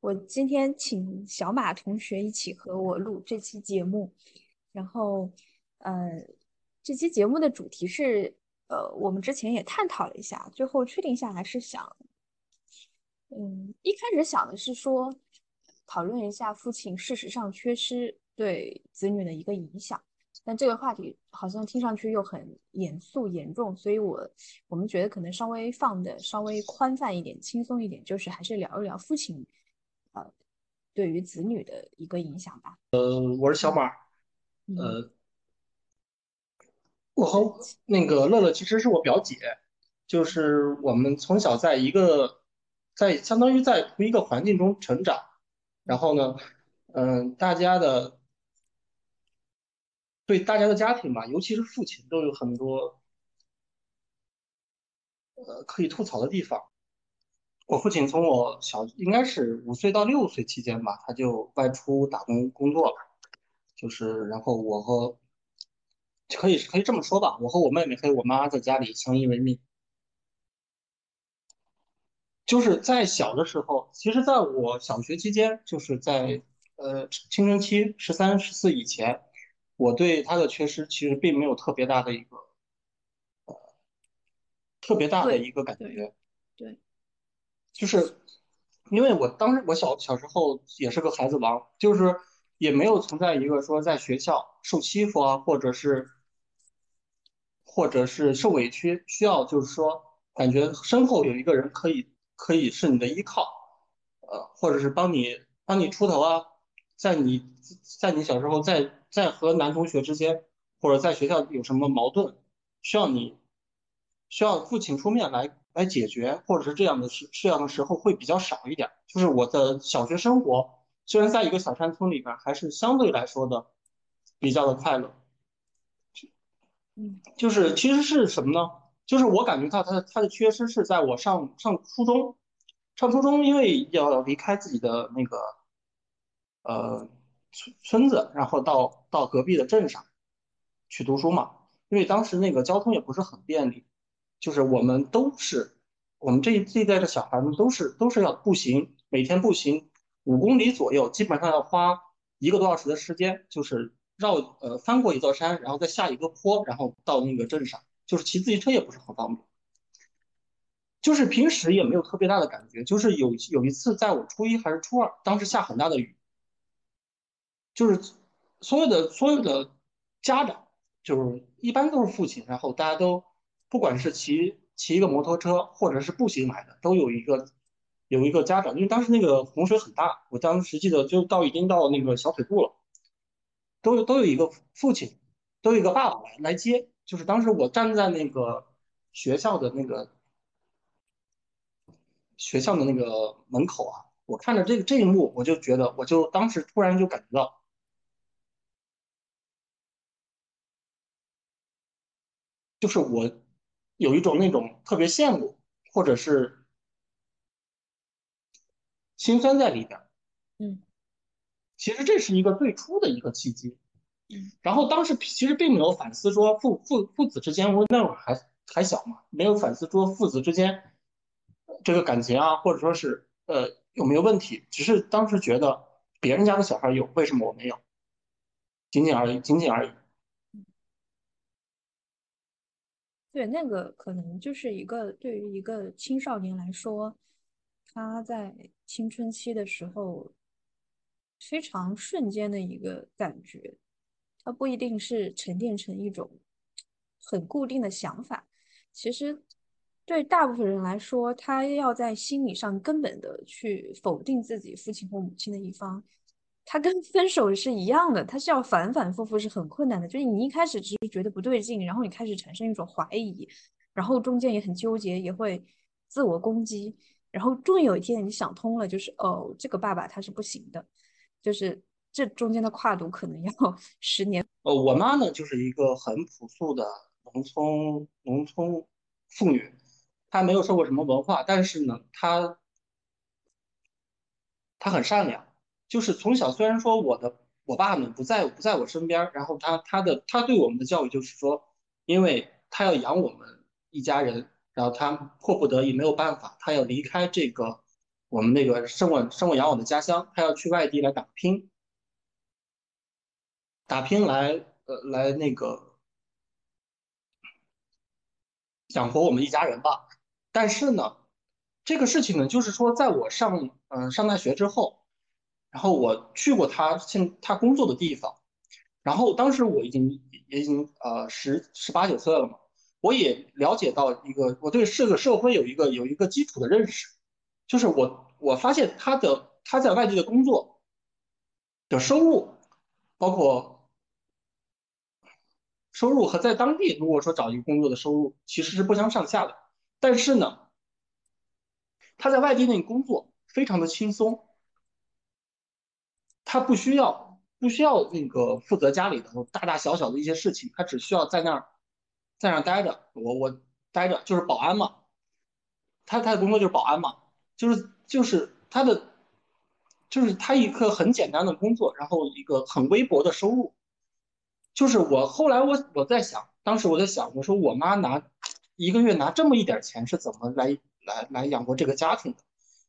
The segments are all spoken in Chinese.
我今天请小马同学一起和我录这期节目，然后，呃，这期节目的主题是，呃，我们之前也探讨了一下，最后确定下来是想，嗯，一开始想的是说，讨论一下父亲事实上缺失对子女的一个影响。但这个话题好像听上去又很严肃严重，所以我我们觉得可能稍微放的稍微宽泛一点、轻松一点，就是还是聊一聊父亲，呃，对于子女的一个影响吧。呃，我是小马，呃，我和那个乐乐其实是我表姐，就是我们从小在一个在相当于在同一个环境中成长，然后呢，嗯，大家的。对大家的家庭吧，尤其是父亲，都有很多呃可以吐槽的地方。我父亲从我小应该是五岁到六岁期间吧，他就外出打工工作了，就是然后我和可以可以这么说吧，我和我妹妹还有我妈在家里相依为命。就是在小的时候，其实在我小学期间，就是在呃青春期十三十四以前。我对他的缺失其实并没有特别大的一个，呃，特别大的一个感觉，对，就是因为我当时我小小时候也是个孩子王，就是也没有存在一个说在学校受欺负啊，或者是，或者是受委屈，需要就是说感觉身后有一个人可以可以是你的依靠，呃，或者是帮你帮你出头啊，在你在你小时候在。在和男同学之间，或者在学校有什么矛盾，需要你需要父亲出面来来解决，或者是这样的时这样的时候会比较少一点。就是我的小学生活，虽然在一个小山村里边，还是相对来说的比较的快乐。嗯，就是其实是什么呢？就是我感觉到他的他的缺失是在我上上初中，上初中因为要离开自己的那个呃。村村子，然后到到隔壁的镇上去读书嘛，因为当时那个交通也不是很便利，就是我们都是我们这一这一代的小孩们都是都是要步行，每天步行五公里左右，基本上要花一个多小时的时间，就是绕呃翻过一座山，然后再下一个坡，然后到那个镇上，就是骑自行车也不是很方便，就是平时也没有特别大的感觉，就是有有一次在我初一还是初二，当时下很大的雨。就是所有的所有的家长，就是一般都是父亲，然后大家都不管是骑骑一个摩托车，或者是步行来的，都有一个有一个家长，因为当时那个洪水很大，我当时记得就到已经到那个小腿肚了，都有都有一个父亲，都有一个爸爸来来接。就是当时我站在那个学校的那个学校的那个门口啊，我看着这个这一幕，我就觉得，我就当时突然就感觉到。就是我有一种那种特别羡慕，或者是心酸在里边。嗯，其实这是一个最初的一个契机。嗯，然后当时其实并没有反思说父父父子之间，我那会儿还还小嘛，没有反思说父子之间这个感情啊，或者说是呃有没有问题，只是当时觉得别人家的小孩有，为什么我没有？仅仅而已，仅仅而已。对，那个可能就是一个对于一个青少年来说，他在青春期的时候非常瞬间的一个感觉，他不一定是沉淀成一种很固定的想法。其实对大部分人来说，他要在心理上根本的去否定自己父亲或母亲的一方。他跟 分手是一样的，他是要反反复复，是很困难的。就是你一开始只是觉得不对劲，然后你开始产生一种怀疑，然后中间也很纠结，也会自我攻击，然后终于有一天你想通了，就是哦，这个爸爸他是不行的，就是这中间的跨度可能要 十年。呃，我妈呢就是一个很朴素的农村农村妇女，她没有受过什么文化，但是呢，她她很善良。就是从小，虽然说我的我爸呢不在不在我身边，然后他他的他对我们的教育就是说，因为他要养我们一家人，然后他迫不得已没有办法，他要离开这个我们那个生我生我养我的家乡，他要去外地来打拼，打拼来呃来那个养活我们一家人吧。但是呢，这个事情呢，就是说在我上嗯上大学之后，然后我去过他现他工作的地方，然后当时我已经也已经呃十十八九岁了嘛，我也了解到一个我对这个社会有一个有一个基础的认识。就是我，我发现他的他在外地的工作的收入，包括收入和在当地如果说找一个工作的收入其实是不相上下的。但是呢，他在外地那工作非常的轻松，他不需要不需要那个负责家里的大大小小的一些事情，他只需要在那儿在那儿待着，我我待着就是保安嘛，他他的工作就是保安嘛。就是就是他的，就是他一个很简单的工作，然后一个很微薄的收入。就是我后来我我在想，当时我在想，我说我妈拿一个月拿这么一点钱是怎么来来来养活这个家庭的？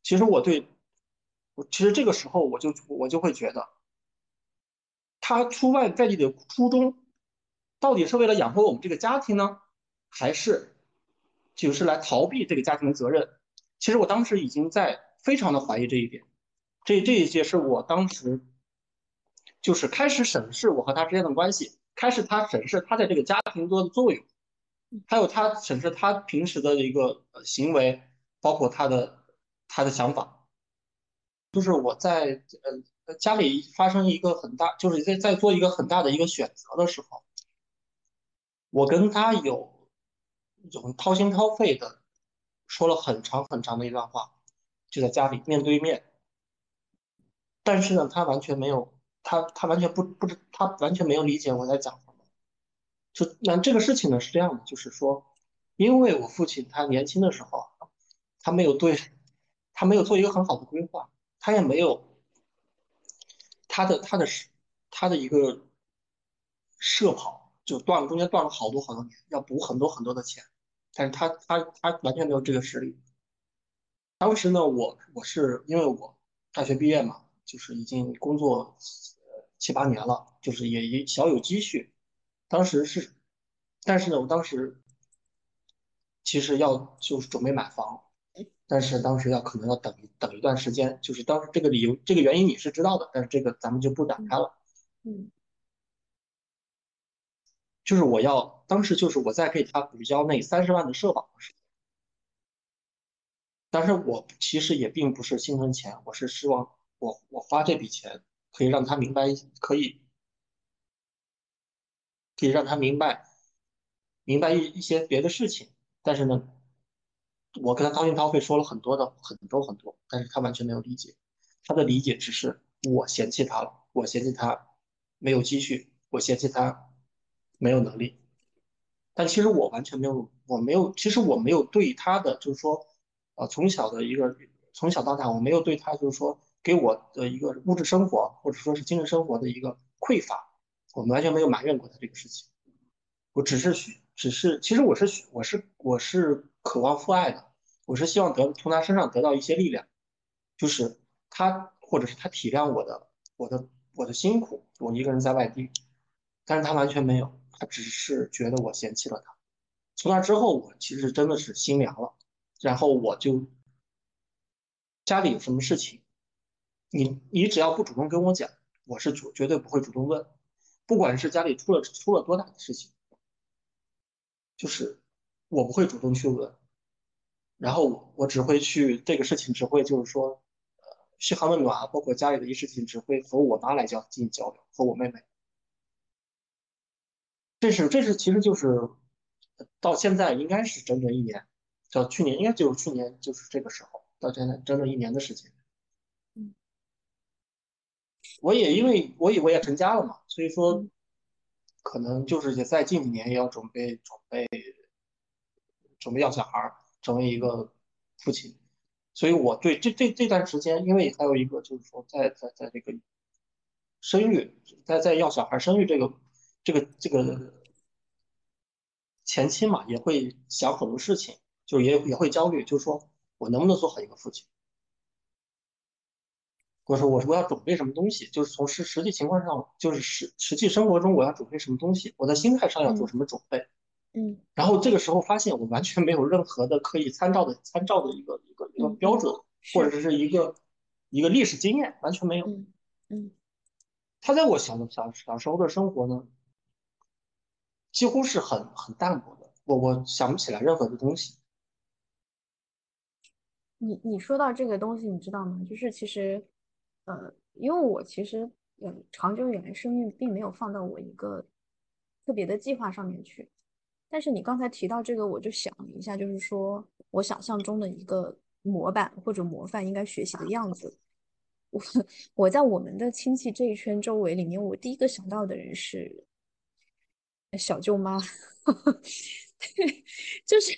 其实我对，其实这个时候我就我就会觉得，他出外在地的初衷，到底是为了养活我们这个家庭呢，还是就是来逃避这个家庭的责任？其实我当时已经在非常的怀疑这一点，这这一些是我当时就是开始审视我和他之间的关系，开始他审视他在这个家庭中的作用，还有他审视他平时的一个行为，包括他的他的想法，就是我在呃家里发生一个很大，就是在在做一个很大的一个选择的时候，我跟他有有掏心掏肺的。说了很长很长的一段话，就在家里面对面。但是呢，他完全没有，他他完全不不知，他完全没有理解我在讲什么。就那这个事情呢是这样的，就是说，因为我父亲他年轻的时候，他没有对，他没有做一个很好的规划，他也没有他的他的他的一个社跑就断了，中间断了好多好多年，要补很多很多的钱。但是他他他完全没有这个实力。当时呢，我我是因为我大学毕业嘛，就是已经工作七八年了，就是也也小有积蓄。当时是，但是呢，我当时其实要就是准备买房，但是当时要可能要等等一段时间。就是当时这个理由这个原因你是知道的，但是这个咱们就不展开了。嗯。就是我要当时就是我在给他补交那三十万的社保的时候，但是我其实也并不是心疼钱，我是希望我我花这笔钱可以让他明白，可以可以让他明白明白一一些别的事情。但是呢，我跟他掏心掏肺说了很多的很多很多，但是他完全没有理解，他的理解只是我嫌弃他了，我嫌弃他没有积蓄，我嫌弃他。没有能力，但其实我完全没有，我没有，其实我没有对他的，就是说，呃，从小的一个从小到大，我没有对他，就是说，给我的一个物质生活或者说是精神生活的一个匮乏，我们完全没有埋怨过他这个事情。我只是许，只是，其实我是我是我是渴望父爱的，我是希望得从他身上得到一些力量，就是他或者是他体谅我的我的我的辛苦，我一个人在外地，但是他完全没有。他只是觉得我嫌弃了他，从那之后，我其实真的是心凉了。然后我就家里有什么事情，你你只要不主动跟我讲，我是主绝对不会主动问。不管是家里出了出了多大的事情，就是我不会主动去问。然后我只会去这个事情，只会就是说，呃，嘘寒问暖，包括家里的一些事情，只会和我妈来交进行交流，和我妹妹。这是这是其实就是到现在应该是整整一年，到去年应该就是去年就是这个时候到现在整整一年的时间。嗯，我也因为我以为也成家了嘛，所以说可能就是也在近几年也要准备准备准备要小孩，成为一个父亲。所以我对这这这段时间，因为还有一个就是说在在在这个生育在在要小孩生育这个。这个这个前期嘛，也会想很多事情，就也也会焦虑，就是说我能不能做好一个父亲？我说我说我要准备什么东西，就是从实实际情况上，就是实实际生活中我要准备什么东西，我在心态上要做什么准备。嗯，然后这个时候发现我完全没有任何的可以参照的参照的一个一个一个标准，或者是一个一个历史经验，完全没有。嗯嗯，他在我小小小时候的生活呢，几乎是很很淡薄的，我我想不起来任何的东西。你你说到这个东西，你知道吗？就是其实，呃，因为我其实嗯，长久以来生命并没有放到我一个特别的计划上面去。但是你刚才提到这个，我就想了一下，就是说我想象中的一个模板或者模范应该学习的样子。我我在我们的亲戚这一圈周围里面，我第一个想到的人是小舅妈，对，就是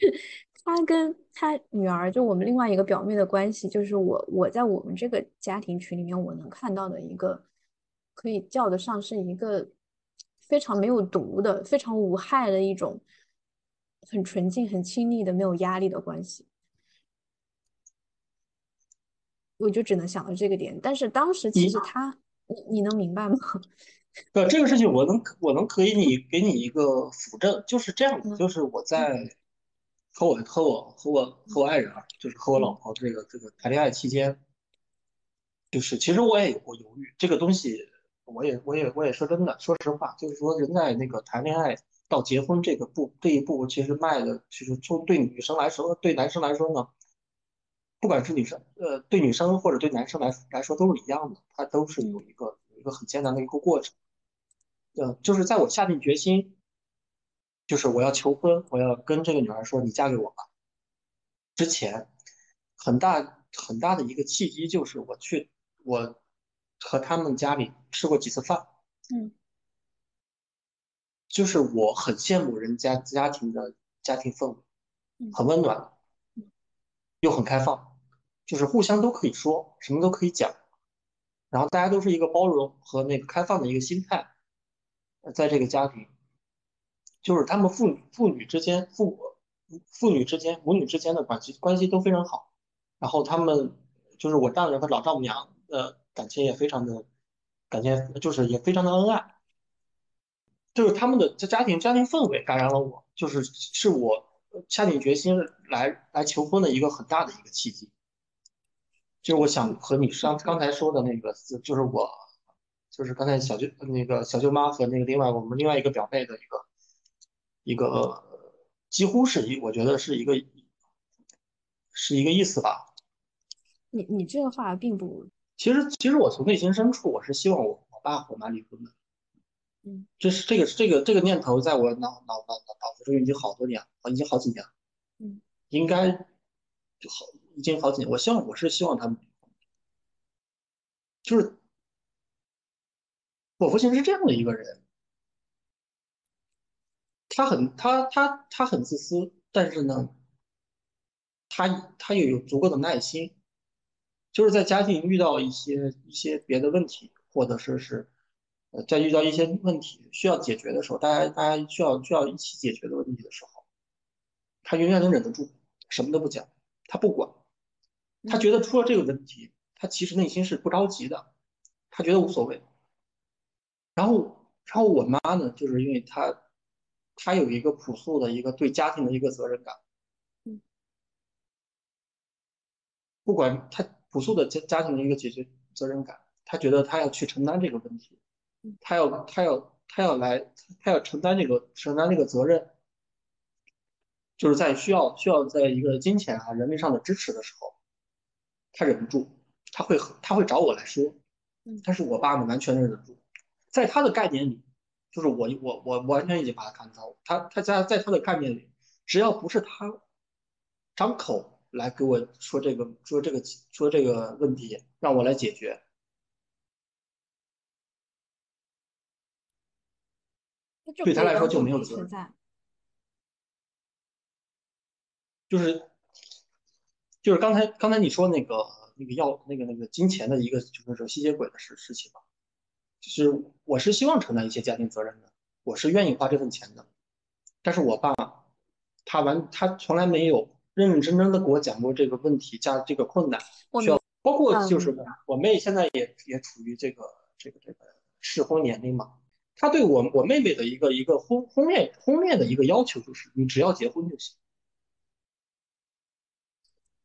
她跟她女儿，就我们另外一个表妹的关系，就是我我在我们这个家庭群里面，我能看到的一个可以叫得上是一个非常没有毒的、非常无害的一种。很纯净、很亲密的、没有压力的关系，我就只能想到这个点。但是当时其实他，你你能明白吗？对这个事情，我能我能可以你给你一个辅证，就是这样子，就是我在和我和我和我和我爱人啊，就是和我老婆这个这个谈恋爱期间，就是其实我也有过犹豫，这个东西我也我也我也说真的，说实话，就是说人在那个谈恋爱。到结婚这个步这一步，其实迈的，其实从对女生来说，对男生来说呢，不管是女生，呃，对女生或者对男生来来说都是一样的，它都是有一个有一个很艰难的一个过程。呃，就是在我下定决心，就是我要求婚，我要跟这个女孩说你嫁给我吧。之前，很大很大的一个契机就是我去我和他们家里吃过几次饭。嗯。就是我很羡慕人家家庭的家庭氛围，很温暖，又很开放，就是互相都可以说，什么都可以讲，然后大家都是一个包容和那个开放的一个心态，在这个家庭，就是他们父女父女之间父母父女之间母女之间的关系关系都非常好，然后他们就是我丈人和老丈母娘的感情也非常的感情就是也非常的恩爱。就是他们的这家庭家庭氛围感染了我，就是是我下定决心来来求婚的一个很大的一个契机。就是我想和你上刚才说的那个，就是我就是刚才小舅那个小舅妈和那个另外我们另外一个表妹的一个一个几乎是一我觉得是一个是一个意思吧。你你这个话并不，其实其实我从内心深处我是希望我我爸和我妈离婚的。嗯，这是这个这个这个念头在我脑脑脑脑子中已经好多年了，已经好几年了。嗯，应该就好，已经好几年。我希望我是希望他们，就是我父亲是这样的一个人，他很他他他很自私，但是呢，他他又有足够的耐心，就是在家庭遇到一些一些别的问题，或者说是。呃，在遇到一些问题需要解决的时候，大家大家需要需要一起解决的问题的时候，他永远能忍得住，什么都不讲，他不管，他觉得出了这个问题，他其实内心是不着急的，他觉得无所谓。然后，然后我妈呢，就是因为她，她有一个朴素的一个对家庭的一个责任感，嗯，不管她朴素的家家庭的一个解决责任感，她觉得她要去承担这个问题。他要他要他要来，他要承担这个承担这个责任，就是在需要需要在一个金钱啊人力上的支持的时候，他忍不住，他会他会找我来说，但是我爸呢完全忍得住，在他的概念里，就是我我我完全已经把他看透，他他在在他的概念里，只要不是他张口来给我说这个说这个说这个问题，让我来解决。对他来说就没有责任，就是就是刚才刚才你说那个那个要那个那个金钱的一个就是说吸血鬼的事事情吧，就是我是希望承担一些家庭责任的，我是愿意花这份钱的，但是我爸他完他从来没有认认真真的给我讲过这个问题加这个困难需要包括就是我妹现在也也处于这个这个这个适婚年龄嘛，她对我我妹妹的一个一个婚婚恋婚恋的一个要求就是你只要结婚就行，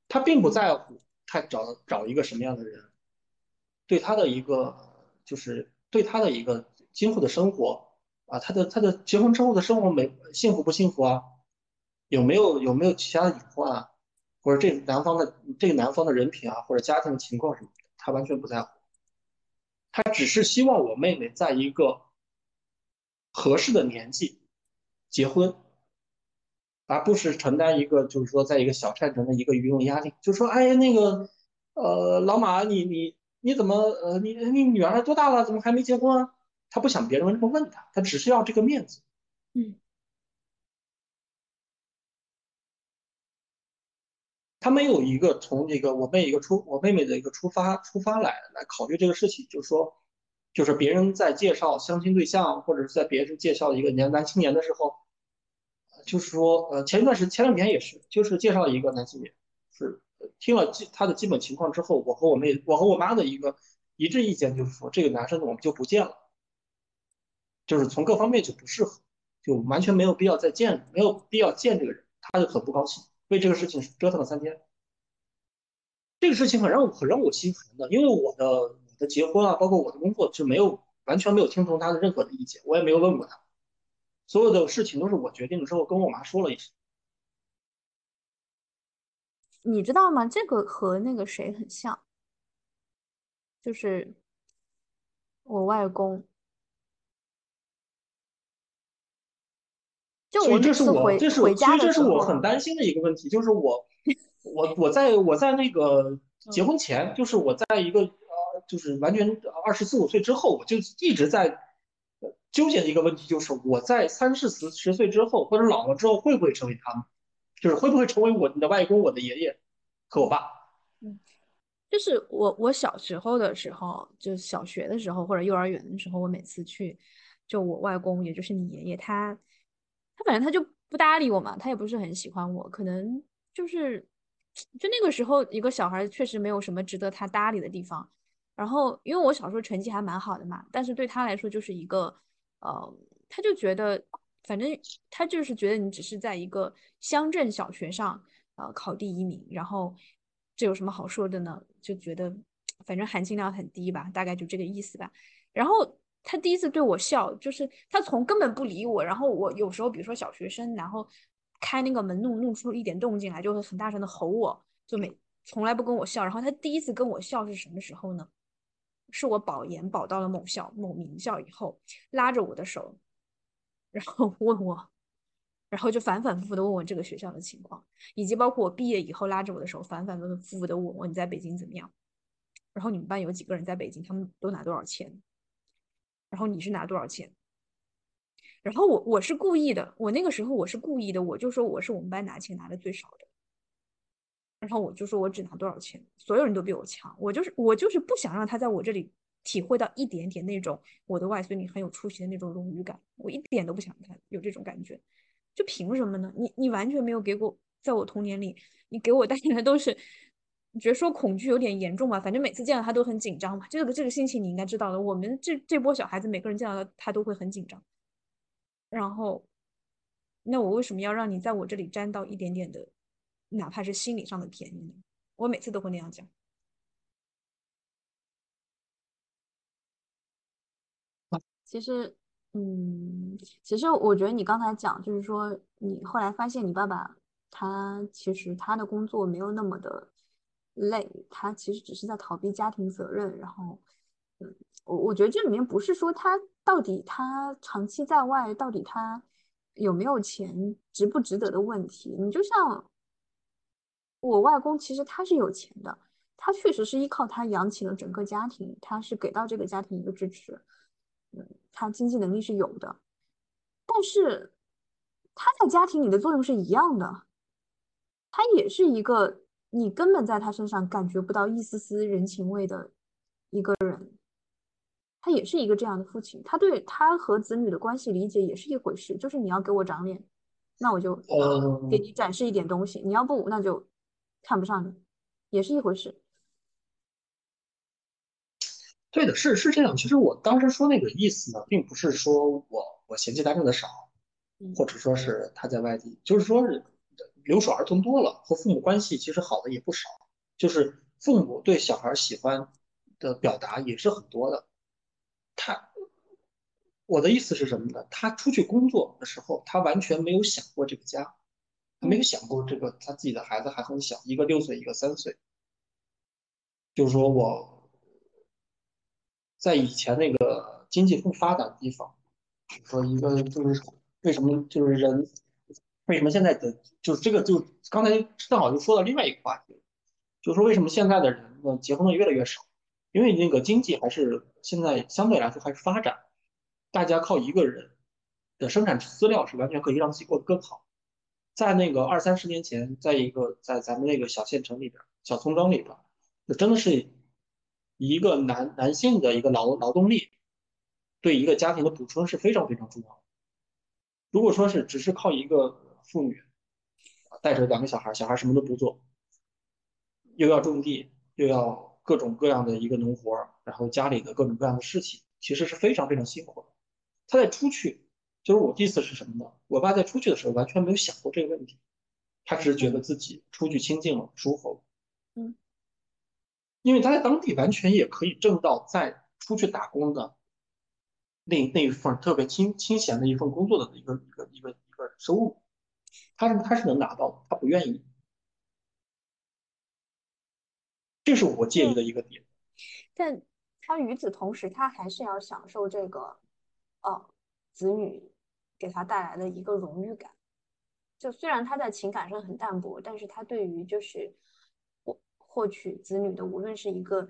她并不在乎她找找一个什么样的人，对她的一个就是对她的一个今后的生活啊，她的她的结婚之后的生活没幸福不幸福啊，有没有有没有其他的隐患啊？或者这男方的这个男方的人品啊，或者家庭情况什么的，他完全不在乎。他只是希望我妹妹在一个合适的年纪结婚，而不是承担一个就是说在一个小县城的一个舆论压力。就说哎那个呃老马你你你怎么呃你你女儿多大了怎么还没结婚啊？他不想别人这么问他，他只是要这个面子。嗯。他没有一个从这个我妹一个出我妹妹的一个出发出发来来考虑这个事情，就是说，就是别人在介绍相亲对象，或者是在别人介绍一个年男青年的时候，就是说，呃，前一段时前两天也是，就是介绍一个男青年，是听了基他的基本情况之后，我和我妹我和我妈的一个一致意见就是说，这个男生我们就不见了，就是从各方面就不适合，就完全没有必要再见，没有必要见这个人，他就很不高兴。为这个事情折腾了三天，这个事情很让我很让我心寒的，因为我的的结婚啊，包括我的工作就没有完全没有听从他的任何的意见，我也没有问过他，所有的事情都是我决定了之后跟我妈说了一声。你知道吗？这个和那个谁很像，就是我外公。就我这是我，这是回家这是我很担心的一个问题，就是我，我我在我在那个结婚前，就是我在一个呃，就是完全二十四五岁之后，我就一直在纠结的一个问题，就是我在三四十十岁之后或者老了之后，会不会成为他们，就是会不会成为我的外公、我的爷爷和我爸？嗯，就是我我小时候的时候，就小学的时候或者幼儿园的时候，我每次去，就我外公，也就是你爷爷他。他反正他就不搭理我嘛，他也不是很喜欢我，可能就是，就那个时候一个小孩确实没有什么值得他搭理的地方。然后因为我小时候成绩还蛮好的嘛，但是对他来说就是一个，呃，他就觉得，反正他就是觉得你只是在一个乡镇小学上，呃，考第一名，然后这有什么好说的呢？就觉得反正含金量很低吧，大概就这个意思吧。然后。他第一次对我笑，就是他从根本不理我，然后我有时候，比如说小学生，然后开那个门弄弄出一点动静来，就会很大声的吼我，就每从来不跟我笑。然后他第一次跟我笑是什么时候呢？是我保研保到了某校某名校以后，拉着我的手，然后问我，然后就反反复复的问我这个学校的情况，以及包括我毕业以后拉着我的手，反反复复的问我你在北京怎么样？然后你们班有几个人在北京？他们都拿多少钱？然后你是拿多少钱？然后我我是故意的，我那个时候我是故意的，我就说我是我们班拿钱拿的最少的。然后我就说我只拿多少钱，所有人都比我强，我就是我就是不想让他在我这里体会到一点点那种我的外孙女很有出息的那种荣誉感，我一点都不想他有这种感觉，就凭什么呢？你你完全没有给过，在我童年里，你给我带来的都是。你觉得说恐惧有点严重吧？反正每次见到他都很紧张嘛。这个这个心情你应该知道的。我们这这波小孩子，每个人见到他他都会很紧张。然后，那我为什么要让你在我这里沾到一点点的，哪怕是心理上的便宜？我每次都会那样讲。其实，嗯，其实我觉得你刚才讲，就是说你后来发现你爸爸他其实他的工作没有那么的。累，他其实只是在逃避家庭责任。然后，嗯，我我觉得这里面不是说他到底他长期在外，到底他有没有钱，值不值得的问题。你就像我外公，其实他是有钱的，他确实是依靠他养起了整个家庭，他是给到这个家庭一个支持，嗯，他经济能力是有的。但是他在家庭里的作用是一样的，他也是一个。你根本在他身上感觉不到一丝丝人情味的一个人，他也是一个这样的父亲，他对他和子女的关系理解也是一回事，就是你要给我长脸，那我就给你展示一点东西，你要不那就看不上你，也是一回事。对的，是是这样。其实我当时说那个意思呢，并不是说我我嫌弃他挣的少，或者说是他在外地，就是说是留守儿童多了，和父母关系其实好的也不少，就是父母对小孩喜欢的表达也是很多的。他，我的意思是什么呢？他出去工作的时候，他完全没有想过这个家，他没有想过这个他自己的孩子还很小，一个六岁，一个三岁。就是说我在以前那个经济不发达的地方，说一个就是为什么就是人为什么现在的就是这个就刚才正好就说到另外一个话题，就是说为什么现在的人呢结婚的越来越少？因为那个经济还是现在相对来说还是发展，大家靠一个人的生产资料是完全可以让自己过得更好。在那个二三十年前，在一个在咱们那个小县城里边、小村庄里边，就真的是一个男男性的一个劳劳动力，对一个家庭的补充是非常非常重要的。如果说是只是靠一个妇女带着两个小孩，小孩什么都不做，又要种地，又要。各种各样的一个农活，然后家里的各种各样的事情，其实是非常非常辛苦的。他在出去，就是我的意思是什么呢？我爸在出去的时候完全没有想过这个问题，他只是觉得自己出去清静了，舒服了。嗯，因为他在当地完全也可以挣到在出去打工的那那一份特别清清闲的一份工作的一个一个一个一个收入，他是他是能拿到的，他不愿意。这是我介意的一个点，但他与此同时，他还是要享受这个，呃，子女给他带来的一个荣誉感。就虽然他在情感上很淡薄，但是他对于就是获获取子女的，无论是一个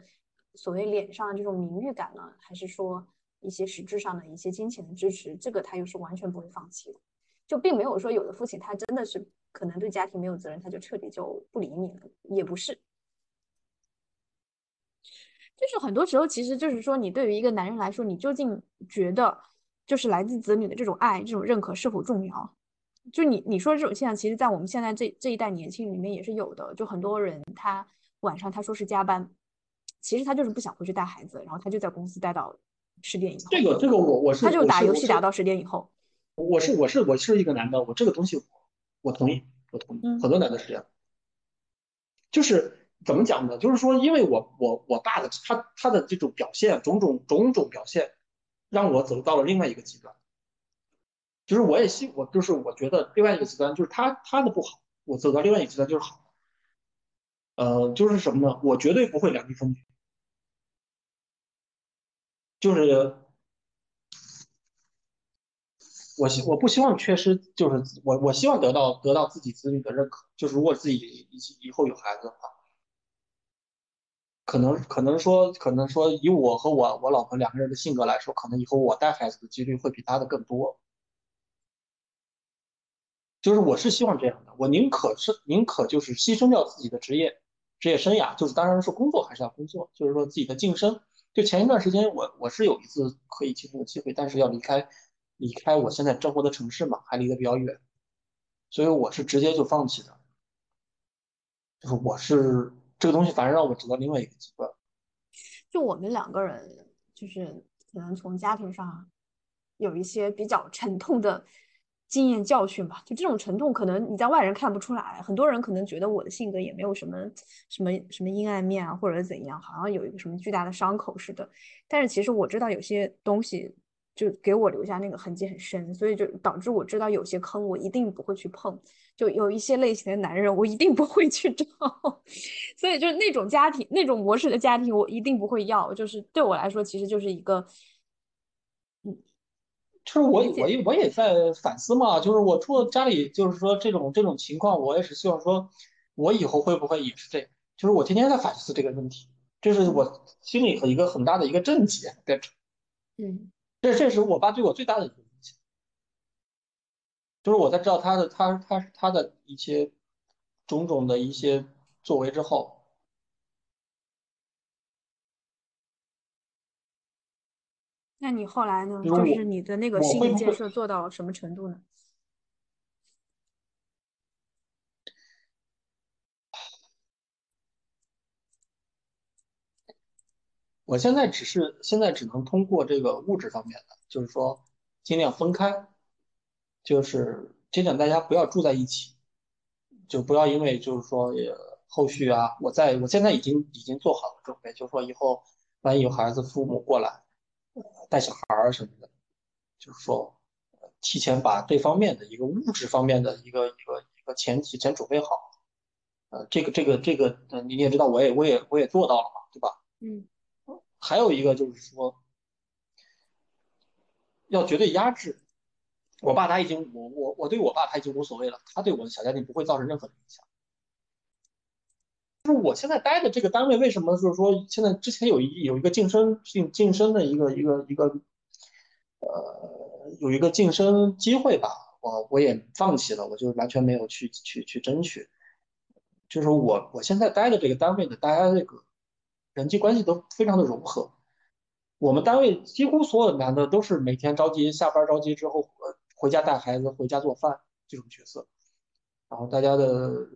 所谓脸上的这种名誉感呢，还是说一些实质上的一些金钱的支持，这个他又是完全不会放弃的。就并没有说有的父亲他真的是可能对家庭没有责任，他就彻底就不理你了，也不是。就是很多时候，其实就是说，你对于一个男人来说，你究竟觉得就是来自子女的这种爱、这种认可是否重要？就你你说这种现象，其实，在我们现在这这一代年轻人里面也是有的。就很多人他晚上他说是加班，其实他就是不想回去带孩子，然后他就在公司待到十点以后。这个这个我我是他就打游戏打到十点以后。我是我是我是一个男的，我这个东西我同意，我同意。很多男的是这样，就是。怎么讲呢？就是说，因为我我我爸的他他的这种表现，种种种种表现，让我走到了另外一个极端。就是我也希我就是我觉得另外一个极端就是他他的不好，我走到另外一个极端就是好。呃，就是什么呢？我绝对不会两地分居。就是我希我不希望缺失，就是我我希望得到得到自己子女的认可。就是如果自己以以后有孩子的话。可能可能说，可能说，以我和我我老婆两个人的性格来说，可能以后我带孩子的几率会比他的更多。就是我是希望这样的，我宁可是宁可就是牺牲掉自己的职业职业生涯，就是当然是工作还是要工作，就是说自己的晋升。就前一段时间，我我是有一次可以晋升的机会，但是要离开离开我现在生活的城市嘛，还离得比较远，所以我是直接就放弃的。就是我是。这个东西反而让我知道另外一个极端，就我们两个人，就是可能从家庭上有一些比较沉痛的经验教训吧。就这种沉痛，可能你在外人看不出来，很多人可能觉得我的性格也没有什么什么什么阴暗面啊，或者怎样，好像有一个什么巨大的伤口似的。但是其实我知道有些东西。就给我留下那个痕迹很深，所以就导致我知道有些坑我一定不会去碰，就有一些类型的男人我一定不会去找，所以就是那种家庭那种模式的家庭我一定不会要，就是对我来说其实就是一个，嗯，就是我我也我也在反思嘛，就是我除了家里就是说这种这种情况，我也是希望说，我以后会不会也是这样，就是我天天在反思这个问题，这是我心里一个很大的一个症结，对，嗯。这这是我爸对我最大的一个影响，就是我在知道他的他他他的一些种种的一些作为之后，那你后来呢？就是你的那个心理建设做到什么程度呢？我现在只是现在只能通过这个物质方面的，就是说尽量分开，就是尽量大家不要住在一起，就不要因为就是说呃后续啊，我在我现在已经已经做好了准备，就是说以后万一有孩子父母过来带小孩儿什么的，就是说提前把这方面的一个物质方面的一个一个一个前提先准备好，呃，这个这个这个，呃，你也知道，我也我也我也做到了嘛，对吧？嗯还有一个就是说，要绝对压制。我爸他已经，我我我对我爸他已经无所谓了，他对我的小家庭不会造成任何的影响。就是我现在待的这个单位，为什么就是说现在之前有一有一个晋升晋晋升的一个一个一个呃有一个晋升机会吧，我我也放弃了，我就完全没有去去去争取。就是我我现在待的这个单位呢，大家这个人际关系都非常的融合。我们单位几乎所有的男的都是每天着急下班着急之后回家带孩子、回家做饭这种角色，然后大家的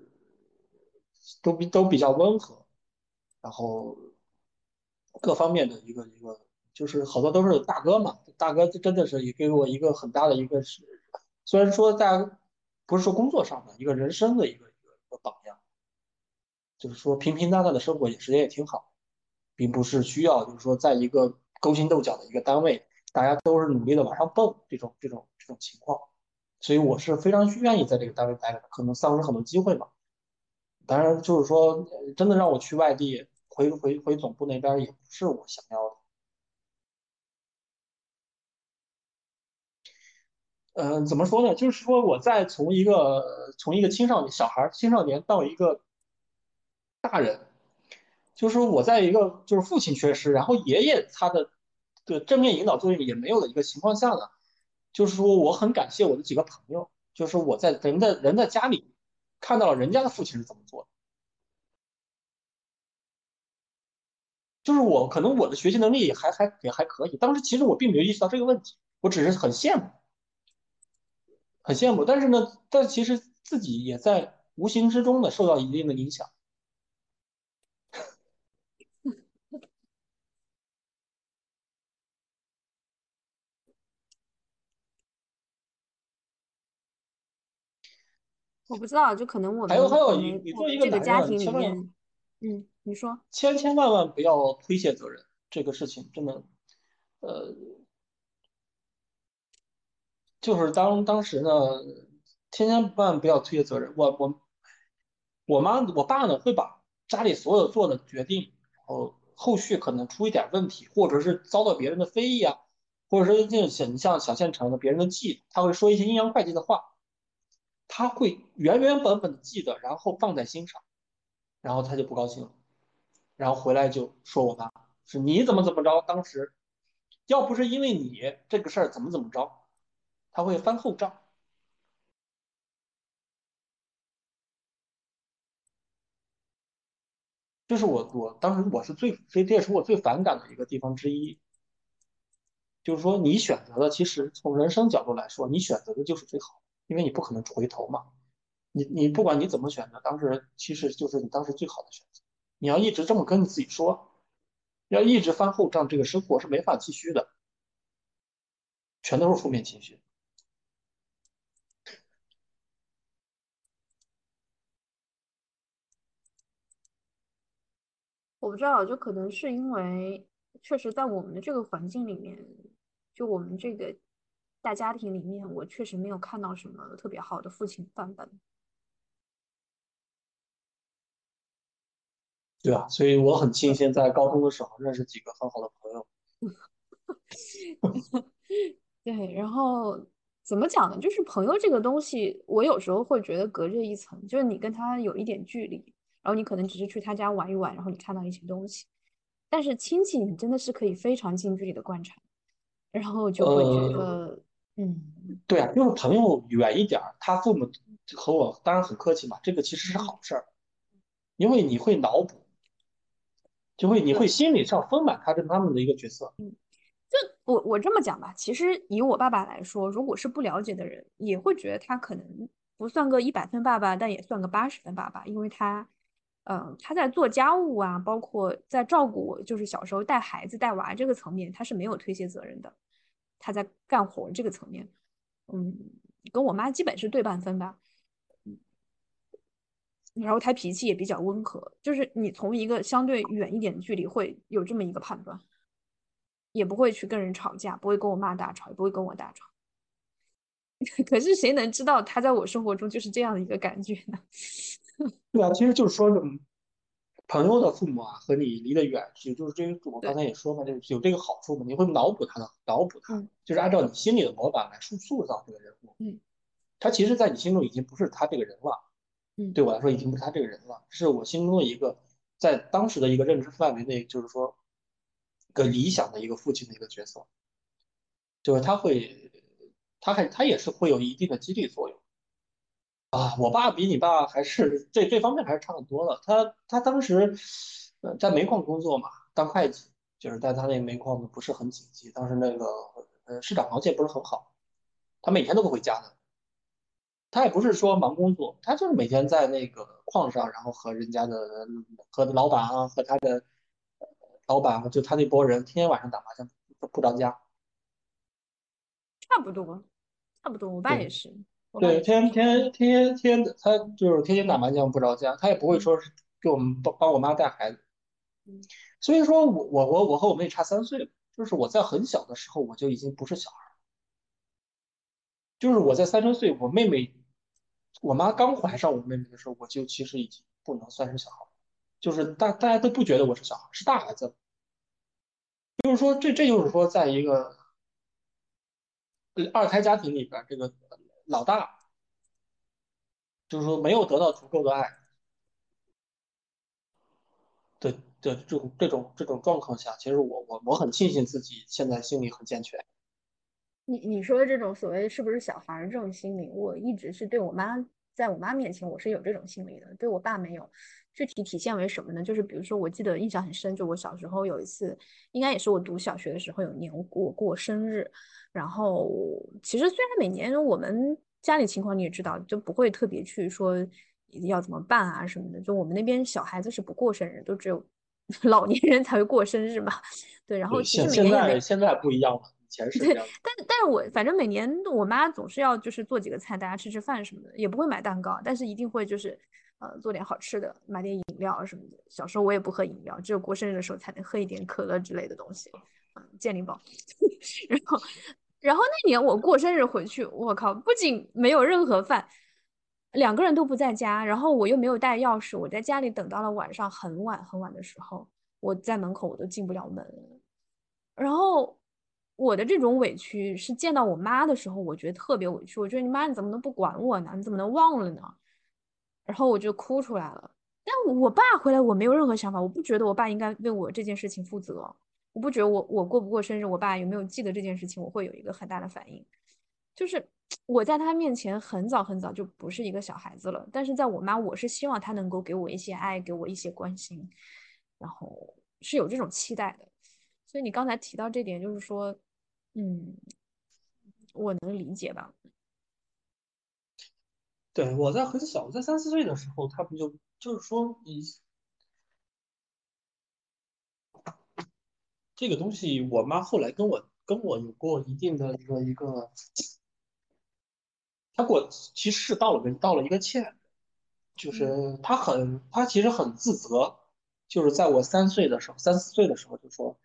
都比都比较温和，然后各方面的一个一个就是好多都是大哥嘛，大哥真的是也给我一个很大的一个是，虽然说大不是说工作上的一个人生的一个一个一个榜样，就是说平平淡淡的生活也时间也挺好。并不是需要，就是说，在一个勾心斗角的一个单位，大家都是努力的往上蹦这种这种这种情况，所以我是非常愿意在这个单位待着的，可能丧失很多机会嘛。当然，就是说，真的让我去外地回回回总部那边，也不是我想要的。嗯、怎么说呢？就是说，我在从一个从一个青少年小孩青少年到一个大人。就是说我在一个就是父亲缺失，然后爷爷他的的正面引导作用也没有的一个情况下呢，就是说我很感谢我的几个朋友，就是我在人的人的家里看到了人家的父亲是怎么做的，就是我可能我的学习能力也还还也还可以，当时其实我并没有意识到这个问题，我只是很羡慕，很羡慕，但是呢，但其实自己也在无形之中的受到一定的影响。我不知道，就可能我还有还有，一你你作为一个这个家庭里面，嗯，你说，千千万万不要推卸责任，这个事情真的，呃，就是当当时呢，千千万不要推卸责任。我我我妈我爸呢会把家里所有做的决定，然后后续可能出一点问题，或者是遭到别人的非议啊，或者是这种像小县城的别人的嫉妒，他会说一些阴阳怪气的话，他会原原本本的记得，然后放在心上，然后他就不高兴了。然后回来就说我妈是你怎么怎么着，当时要不是因为你这个事儿怎么怎么着，他会翻后账。这是我我当时我是最这这也是我最反感的一个地方之一，就是说你选择的其实从人生角度来说，你选择的就是最好，因为你不可能回头嘛。你你不管你怎么选择，当时其实就是你当时最好的选择。你要一直这么跟你自己说，要一直翻后账，这个生活是没法继续的，全都是负面情绪。我不知道，就可能是因为确实在我们的这个环境里面，就我们这个大家庭里面，我确实没有看到什么特别好的父亲范本。对啊，所以我很庆幸在高中的时候认识几个很好的朋友。对，然后怎么讲呢？就是朋友这个东西，我有时候会觉得隔着一层，就是你跟他有一点距离，然后你可能只是去他家玩一玩，然后你看到一些东西。但是亲戚，你真的是可以非常近距离的观察，然后就会觉呃，得，嗯，对啊，就是朋友远一点儿，他父母和我当然很客气嘛，这个其实是嗯，好事儿，因为你会脑补，就会你会。心理上丰满他跟他们的一个角色。嗯。就我我这么讲吧，其实以我爸爸来说，如果是不了解的人，也会觉得他可能不算个一百分爸爸，但也算个八十分爸爸，因为他嗯，他在做家务啊，包括在照顾，就是小时候带孩子、带娃这个层面，他是没有推卸责任的。他在干活这个层面，嗯，跟我妈基本是对半分吧。然后他脾气也比较温和，就是你从一个相对远一点的距离会有这么一个判断，也不会去跟人吵架，不会跟我妈大吵，也不会跟我大吵。可是谁能知道他在我生活中就是这样的一个感觉呢？对啊，其实就是说，朋友的父母啊，和你离得远，也就是这个，我刚才也说嘛，就是有这个好处嘛，你会脑补他的，脑补他，就是按照你心里的模板来塑塑造这个人物。嗯，他其实，在你心中已经不是他这个人了。嗯，对我来说，已经不是他这个人了，是我心中的一个，在当时的一个认知范围内，就是说，个理想的一个父亲的一个角色，就是他会，他还他也是会有一定的激励作用。啊，我爸比你爸还是这这方面还是差很多的。他他当时呃在煤矿工作嘛，当会计，就是在他那煤矿不是很景气，当时那个呃市场行情不是很好，他每天都不回家的。他也不是说忙工作，他就是每天在那个矿上，然后和人家的和老板啊，和他的老板，就他那波人，天天晚上打麻将不着家。差不多，差不多，我爸也是。对，天天天天天的，他就是天天打麻将不着家，他也不会说是给我们帮帮我妈带孩子。所以说我我我我和我妹差三岁，就是我在很小的时候我就已经不是小孩，就是我在三周岁，我妹妹，我妈刚怀上我妹妹的时候，我就其实已经不能算是小孩，就是大大家都不觉得我是小孩，是大孩子。就是说这这就是说，在一个二胎家庭里边，这个。老大，就是说没有得到足够的爱的的这种这种这种状况下，其实我我我很庆幸自己现在心理很健全。你你说的这种所谓是不是小孩这种心理，我一直是对我妈，在我妈面前我是有这种心理的，对我爸没有。具体体现为什么呢？就是比如说，我记得印象很深，就我小时候有一次，应该也是我读小学的时候，有年过过生日。然后其实虽然每年我们家里情况你也知道，就不会特别去说要怎么办啊什么的。就我们那边小孩子是不过生日，都只有 老年人才会过生日嘛。对，然后其实每年现在现在不一样了，以前是对。但但是我反正每年我妈总是要就是做几个菜，大家吃吃饭什么的，也不会买蛋糕，但是一定会就是呃做点好吃的，买点饮料什么的。小时候我也不喝饮料，只有过生日的时候才能喝一点可乐之类的东西，嗯，健力宝，然后。然后那年我过生日回去，我靠，不仅没有任何饭，两个人都不在家，然后我又没有带钥匙，我在家里等到了晚上很晚很晚的时候，我在门口我都进不了门。然后我的这种委屈是见到我妈的时候，我觉得特别委屈，我觉得你妈你怎么能不管我呢？你怎么能忘了呢？然后我就哭出来了。但我爸回来我没有任何想法，我不觉得我爸应该为我这件事情负责。我不觉得我我过不过生日，我爸有没有记得这件事情，我会有一个很大的反应。就是 我在他面前很早很早就不是一个小孩子了，但是在我妈，我是希望他能够给我一些爱，给我一些关心，然后是有这种期待的。所以你刚才提到这点，就是说，嗯，我能理解吧？对，我在很小，在三四岁的时候，他们就就是说你。这个东西，我妈后来跟我跟我有过一定的一个一个，她给我其实是道了个道了一个歉，就是她很她其实很自责，就是在我三岁的时候三四岁的时候就说，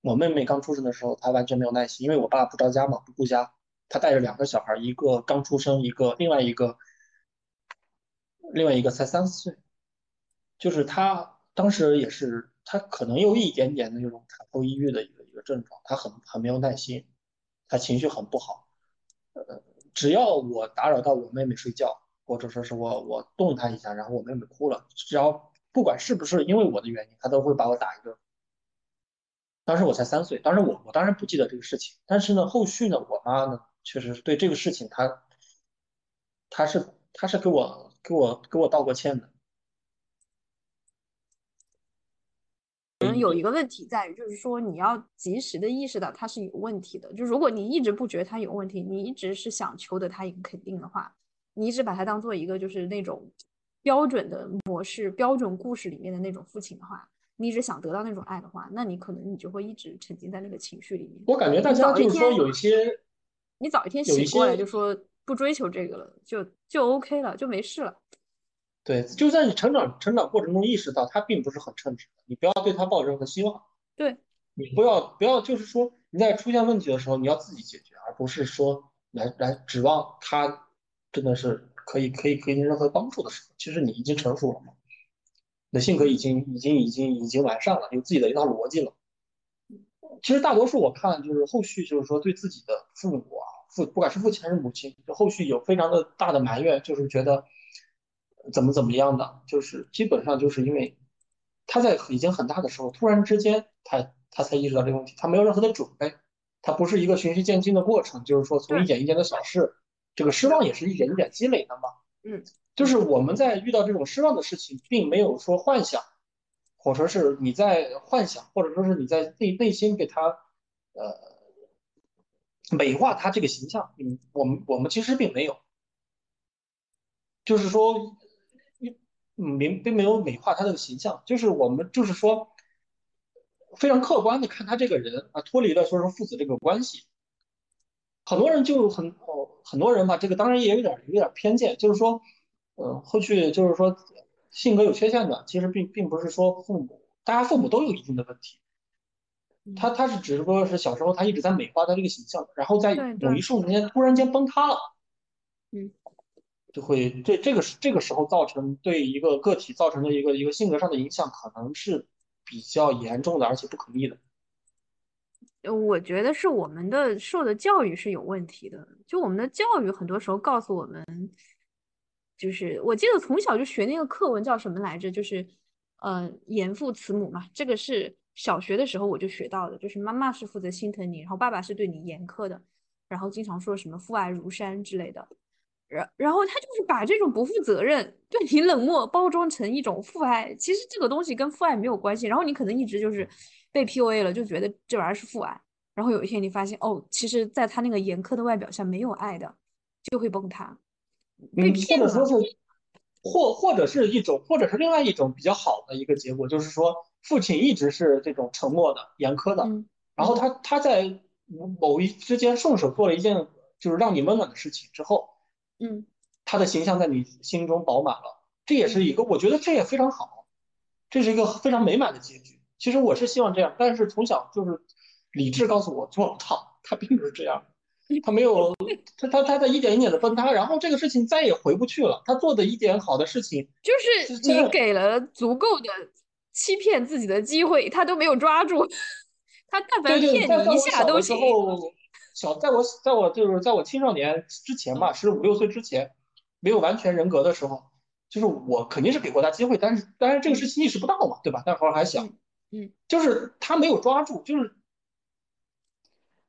我妹妹刚出生的时候她完全没有耐心，因为我爸不着家嘛不顾家，他带着两个小孩，一个刚出生，一个另外一个另外一个才三四岁，就是他当时也是。他可能有一点点的那种产后抑郁的一个一个症状，他很很没有耐心，他情绪很不好。呃，只要我打扰到我妹妹睡觉，或者说是我我动她一下，然后我妹妹哭了，只要不管是不是因为我的原因，他都会把我打一顿。当时我才三岁，当时我我当然不记得这个事情，但是呢，后续呢，我妈呢，确实是对这个事情，她她是她是给我给我给我道过歉的。可能有一个问题在于，就是说你要及时的意识到它是有问题的。就如果你一直不觉得它有问题，你一直是想求得它一个肯定的话，你一直把它当做一个就是那种标准的模式、标准故事里面的那种父亲的话，你一直想得到那种爱的话，那你可能你就会一直沉浸在那个情绪里面。我感觉大家就是说有一些，你早一天醒过来就说不追求这个了，就就 OK 了，就没事了。对，就在你成长成长过程中意识到他并不是很称职的，你不要对他抱任何希望。对，你不要不要就是说你在出现问题的时候你要自己解决，而不是说来来指望他真的是可以可以给你任何帮助的时候，其实你已经成熟了嘛，你的性格已经已经已经已经完善了，有自己的一套逻辑了。其实大多数我看就是后续就是说对自己的父母啊父不管是父亲还是母亲，就后续有非常的大的埋怨，就是觉得。怎么怎么样的，就是基本上就是因为他在已经很大的时候，突然之间他他才意识到这个问题，他没有任何的准备，他不是一个循序渐进的过程，就是说从一点一点的小事，这个失望也是一点一点积累的嘛。嗯，就是我们在遇到这种失望的事情，并没有说幻想，或者说是你在幻想，或者说是你在内内心给他呃美化他这个形象，嗯，我们我们其实并没有，就是说。嗯，并并没有美化他的形象，就是我们就是说，非常客观的看他这个人啊，脱离了说是父子这个关系。很多人就很哦，很多人吧，这个当然也有点有点偏见，就是说，呃，后续就是说性格有缺陷的，其实并并不是说父母，大家父母都有一定的问题。他他是只不过是小时候他一直在美化他这个形象，然后在某一瞬间突然间崩塌了。嗯。就会这这个是这个时候造成对一个个体造成的一个一个性格上的影响，可能是比较严重的，而且不可逆的。我觉得是我们的受的教育是有问题的。就我们的教育很多时候告诉我们，就是我记得从小就学那个课文叫什么来着？就是呃严父慈母嘛。这个是小学的时候我就学到的，就是妈妈是负责心疼你，然后爸爸是对你严苛的，然后经常说什么父爱如山之类的。然然后他就是把这种不负责任、对你冷漠包装成一种父爱，其实这个东西跟父爱没有关系。然后你可能一直就是被 PUA 了，就觉得这玩意儿是父爱。然后有一天你发现，哦，其实在他那个严苛的外表下没有爱的，就会崩塌。被骗了。或者说是，或或者是一种，或者是另外一种比较好的一个结果，就是说父亲一直是这种沉默的、严苛的，然后他他在某一之间顺手做了一件就是让你温暖的事情之后。嗯，他的形象在你心中饱满了，这也是一个，我觉得这也非常好，这是一个非常美满的结局。其实我是希望这样，但是从小就是理智告诉我做不到，他并不是这样，他没有，他他他在一点一点的崩塌，然后这个事情再也回不去了。他做的一点好的事情，就是你给了足够的欺骗自己的机会，他都没有抓住，他但凡骗你一下都行。小在我在我就是在我青少年之前吧，十五六岁之前，没有完全人格的时候，就是我肯定是给过他机会，但是当然这个事情意识不到嘛，对吧？那会儿还小，嗯，就是他没有抓住，就是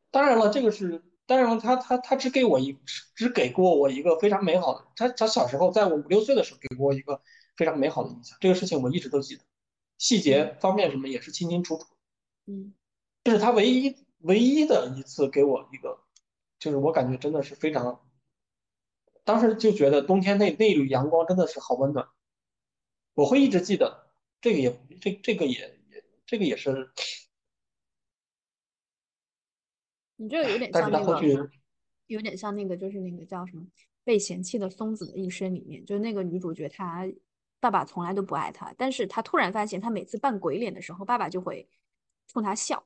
当然了，这个是当然了，他他他只给我一只给过我一个非常美好的，他他小时候在我五六岁的时候给过我一个非常美好的印象，这个事情我一直都记得，细节方面什么也是清清楚楚，嗯，这是他唯一。唯一的一次给我一个，就是我感觉真的是非常，当时就觉得冬天那那缕阳光真的是好温暖，我会一直记得。这个也这这个也也这个也是，你这个有点像那个，有点像那个就是那个叫什么被嫌弃的松子的一生里面，就是那个女主角她爸爸从来都不爱她，但是她突然发现她每次扮鬼脸的时候，爸爸就会冲她笑。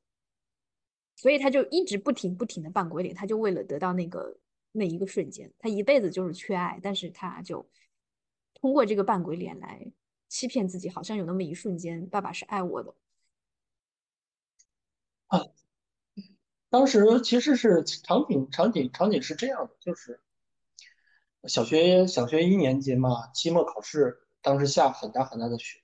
所以她就一直不停不停的扮鬼脸，她就为了得到那个那一个瞬间，她一辈子就是缺爱，但是她就通过这个扮鬼脸来欺骗自己，好像有那么一瞬间，爸爸是爱我的。啊，当时其实是场景场景场景是这样的，就是小学小学一年级嘛，期末考试，当时下很大很大的雪，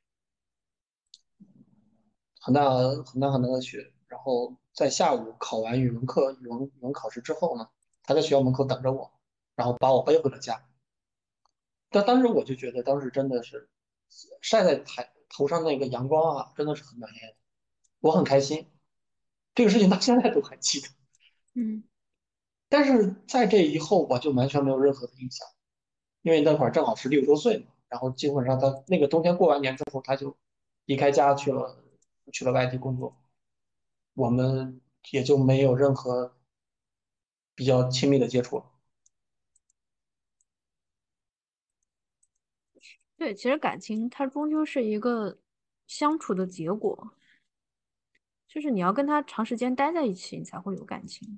很大很大很大的雪。然后在下午考完语文课、语文语文考试之后呢，他在学校门口等着我，然后把我背回了家。但当时我就觉得，当时真的是晒在台头上那个阳光啊，真的是很暖和，我很开心。这个事情到现在都还记得。嗯。但是在这以后，我就完全没有任何的印象，因为那会儿正好是六周岁嘛，然后基本上他那个冬天过完年之后，他就离开家去了，去了外地工作，我们也就没有任何比较亲密的接触了。对，其实感情它终究是一个相处的结果，就是你要跟他长时间待在一起，你才会有感情。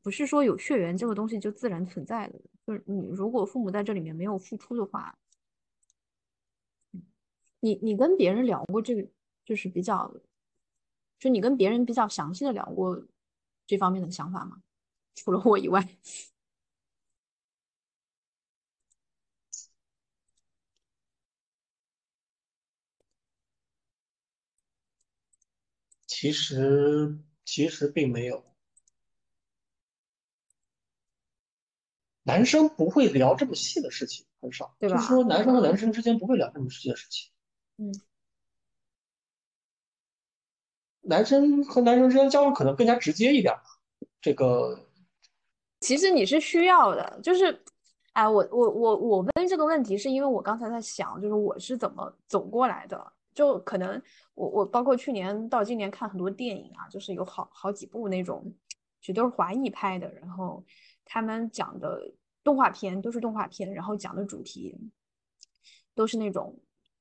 不是说有血缘这个东西就自然存在的，就是你如果父母在这里面没有付出的话，你你跟别人聊过这个，就是比较，就你跟别人比较详细的聊过这方面的想法吗？除了我以外。其实其实并没有，男生不会聊这么细的事情，很少。对吧？就是说，男生和男生之间不会聊这么细的事情。嗯，男生和男生之间交往可能更加直接一点吧。这个其实你是需要的，就是，哎，我我我我问这个问题，是因为我刚才在想，就是我是怎么走过来的。就可能我我包括去年到今年看很多电影啊，就是有好好几部那种，其实都是华裔拍的，然后他们讲的动画片都是动画片，然后讲的主题都是那种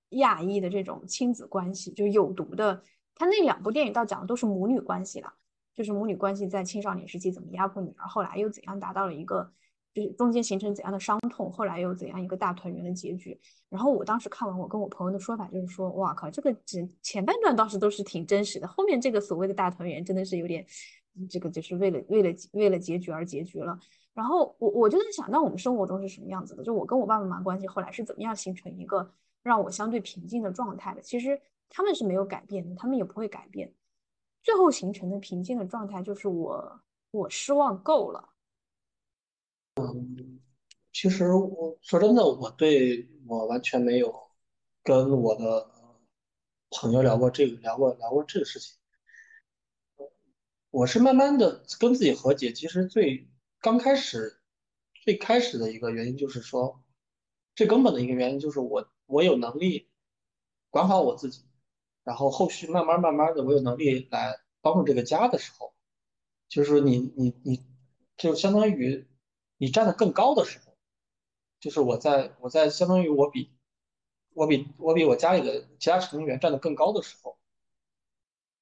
亚裔的这种亲子关系，就有毒的。他那两部电影倒讲的都是母女关系了，就是母女关系在青少年时期怎么压迫女儿，后来又怎样达到了一个。就是中间形成怎样的伤痛，后来又怎样一个大团圆的结局。然后我当时看完，我跟我朋友的说法就是说，哇靠，这个只前半段倒是都是挺真实的，后面这个所谓的大团圆真的是有点，这个就是为了为了为了结局而结局了。然后我我就在想，那我们生活中是什么样子的？就我跟我爸爸妈妈关系后来是怎么样形成一个让我相对平静的状态的？其实他们是没有改变的，他们也不会改变。最后形成的平静的状态就是我我失望够了。嗯，其实我说真的，我对我完全没有跟我的朋友聊过这个，聊过聊过这个事情。我是慢慢的跟自己和解。其实最刚开始，最开始的一个原因就是说，最根本的一个原因就是我我有能力管好我自己，然后后续慢慢慢慢的我有能力来帮助这个家的时候，就是说你你你就相当于。你站得更高的时候，就是我在我在相当于我比我比我比我家里的其他成员站得更高的时候，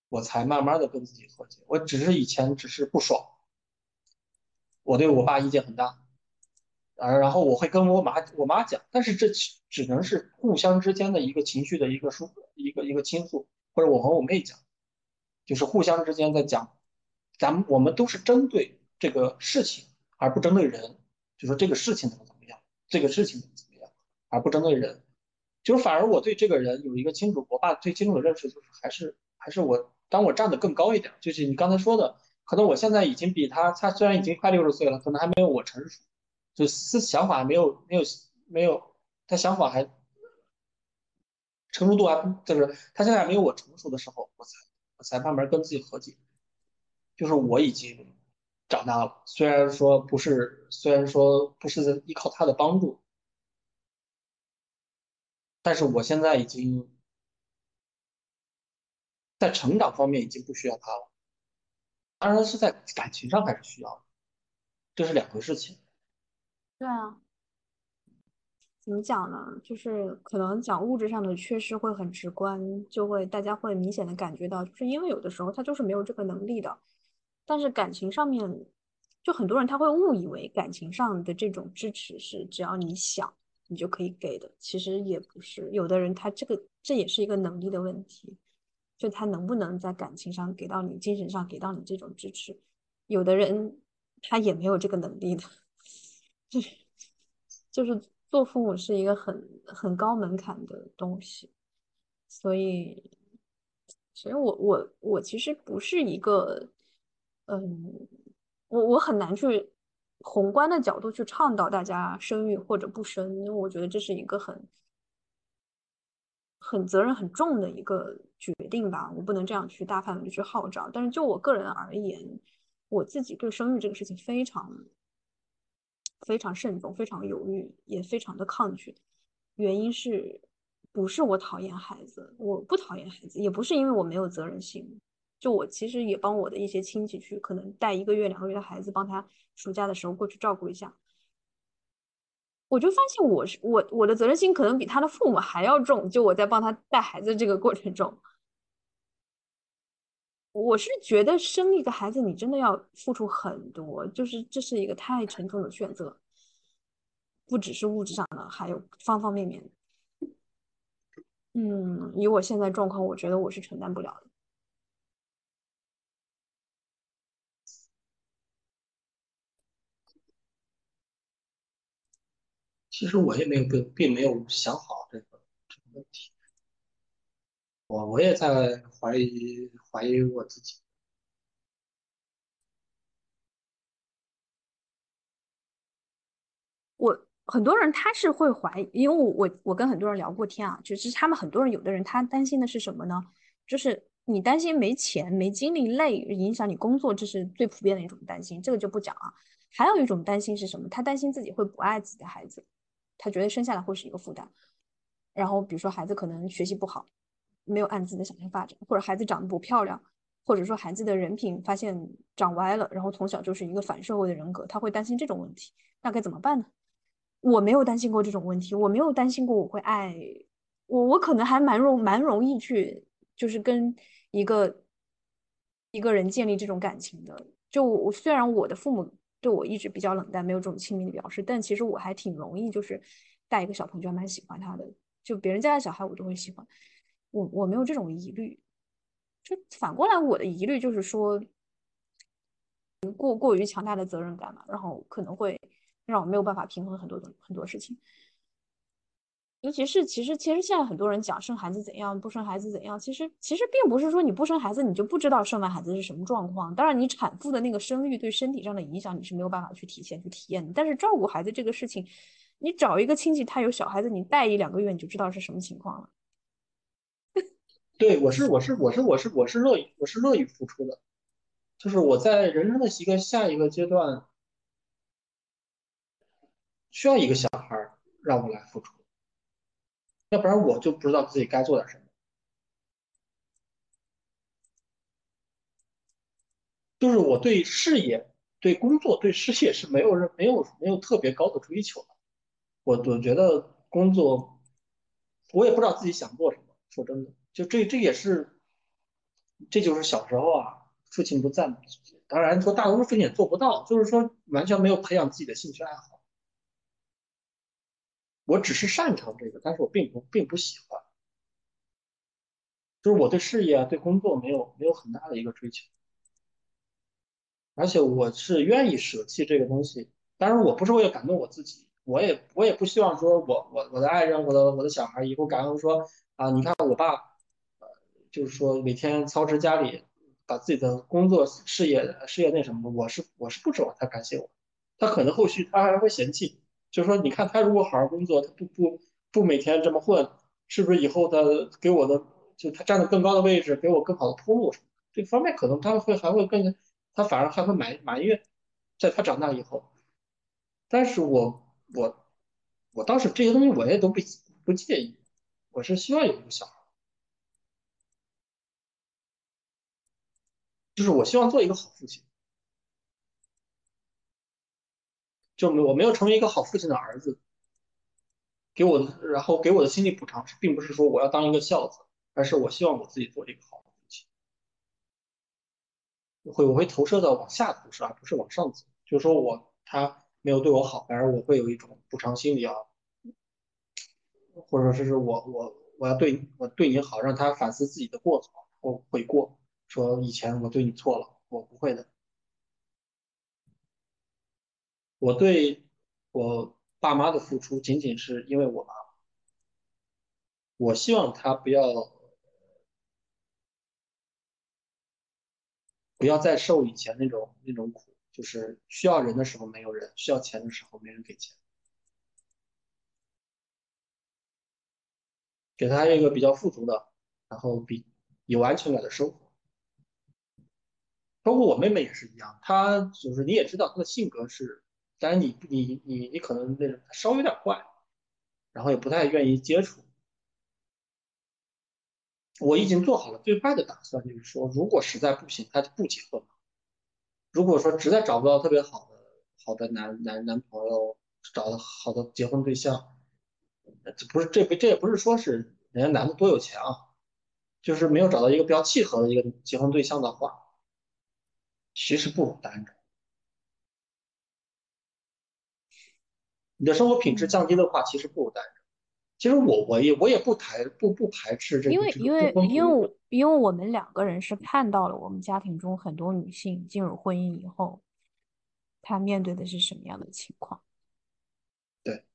我才慢慢的跟自己和解。我只是以前只是不爽，我对我爸意见很大，啊，然后我会跟我妈我妈讲，但是这只能是互相之间的一个情绪的一个疏一个一个倾诉，或者我和我妹讲，就是互相之间在讲，咱们我们都是针对这个事情。而不针对人，就说这个事情怎么怎么样，这个事情怎么怎么样，而不针对人，就是反而我对这个人有一个清楚，我爸最清楚的认识就是还是还是我，当我站得更高一点，就是你刚才说的，可能我现在已经比他，他虽然已经快六十岁了，可能还没有我成熟，就思想法没有没有没有，他想法还成熟度还就是他现在还没有我成熟的时候，我才我才慢慢跟自己和解，就是我已经。长大了，虽然说不是，虽然说不是依靠他的帮助，但是我现在已经在成长方面已经不需要他了。当然是在感情上还是需要，这是两回事情。对啊，怎么讲呢？就是可能讲物质上的缺失会很直观，就会大家会明显的感觉到，就是因为有的时候他就是没有这个能力的。但是感情上面，就很多人他会误以为感情上的这种支持是只要你想你就可以给的，其实也不是。有的人他这个这也是一个能力的问题，就他能不能在感情上给到你，精神上给到你这种支持。有的人他也没有这个能力的，就是就是做父母是一个很很高门槛的东西，所以所以我我我其实不是一个。嗯，我我很难去宏观的角度去倡导大家生育或者不生，因为我觉得这是一个很很责任很重的一个决定吧，我不能这样去大范围的去号召。但是就我个人而言，我自己对生育这个事情非常非常慎重，非常犹豫，也非常的抗拒。原因是，不是我讨厌孩子，我不讨厌孩子，也不是因为我没有责任心。就我其实也帮我的一些亲戚去，可能带一个月、两个月的孩子，帮他暑假的时候过去照顾一下。我就发现，我是我我的责任心可能比他的父母还要重。就我在帮他带孩子这个过程中。我是觉得生一个孩子，你真的要付出很多，就是这是一个太沉重的选择，不只是物质上的，还有方方面面。嗯，以我现在状况，我觉得我是承担不了的。其实我也没有并并没有想好这个这个问题。我我也在怀疑怀疑我自己。我很多人他是会怀疑，因为我我我跟很多人聊过天啊，就是他们很多人有的人他担心的是什么呢？就是你担心没钱、没精力、累，影响你工作，这是最普遍的一种担心，这个就不讲啊。还有一种担心是什么？他担心自己会不爱自己的孩子，他觉得生下来会是一个负担。然后比如说孩子可能学习不好。没有按自己的想象发展，或者孩子长得不漂亮，或者说孩子的人品发现长歪了，然后从小就是一个反社会的人格，他会担心这种问题，那该怎么办呢？我没有担心过这种问题，我没有担心过我会爱我，我可能还蛮容蛮容易去就是跟一个一个人建立这种感情的。就我虽然我的父母对我一直比较冷淡，没有这种亲密的表示，但其实我还挺容易就是带一个小朋友就蛮喜欢他的，就别人家的小孩我都会喜欢。我我没有这种疑虑，就反过来我的疑虑就是说，过过于强大的责任感嘛，然后可能会让我没有办法平衡很多很多事情。尤其是其实其实现在很多人讲生孩子怎样，不生孩子怎样，其实其实并不是说你不生孩子你就不知道生完孩子是什么状况。当然，你产妇的那个生育对身体上的影响你是没有办法去体现去体验的。但是照顾孩子这个事情，你找一个亲戚他有小孩子，你带一两个月你就知道是什么情况了。对，我是我是我是我是我是乐意我是乐意付出的，就是我在人生的一个下一个阶段，需要一个小孩让我来付出，要不然我就不知道自己该做点什么。就是我对事业、对工作、对事业是没有没有没有特别高的追求的。我我觉得工作，我也不知道自己想做什么。说真的。就这，这也是，这就是小时候啊，父亲不在。当然说，大多数父亲也做不到，就是说完全没有培养自己的兴趣爱好。我只是擅长这个，但是我并不并不喜欢。就是我对事业啊、对工作没有没有很大的一个追求，而且我是愿意舍弃这个东西。当然，我不是为了感动我自己，我也我也不希望说我我我的爱人、我的我的小孩以后感恩说啊，你看我爸。就是说，每天操持家里，把自己的工作、事业、事业那什么，我是我是不指望他感谢我，他可能后续他还会嫌弃。就是说，你看他如果好好工作，他不不不每天这么混，是不是以后他给我的就他站在更高的位置，给我更好的铺路什么？这方面可能他会还会更，他反而还会埋埋怨，在他长大以后。但是我我我倒是这些东西我也都不不介意，我是希望有一个小孩。就是我希望做一个好父亲，就没我没有成为一个好父亲的儿子，给我，然后给我的心理补偿是，并不是说我要当一个孝子，而是我希望我自己做一个好父亲。会我会投射到往下投射，而不是往上走。就是说我他没有对我好，反而我会有一种补偿心理啊，或者说是我我我要对我对你好，让他反思自己的过错或悔过。说以前我对你错了，我不会的。我对我爸妈的付出仅仅是因为我妈，我希望他不要不要再受以前那种那种苦，就是需要人的时候没有人，需要钱的时候没人给钱，给他一个比较富足的，然后比有安全感的生活。包括我妹妹也是一样，她就是你也知道，她的性格是但是你你你你可能那种稍微有点怪，然后也不太愿意接触。我已经做好了最坏的打算，就是说，如果实在不行，他就不结婚了。如果说实在找不到特别好的好的男男男朋友，找到好的结婚对象，这不是这这也不是说是人家男的多有钱啊，就是没有找到一个比较契合的一个结婚对象的话，其实不单着。你的生活品质降低的话，其实不如单着。其实我我也我也不排不不排斥这个，因为因为因为因为我们两个人是看到了我们家庭中很多女性进入婚姻以后，她面对的是什么样的情况。对，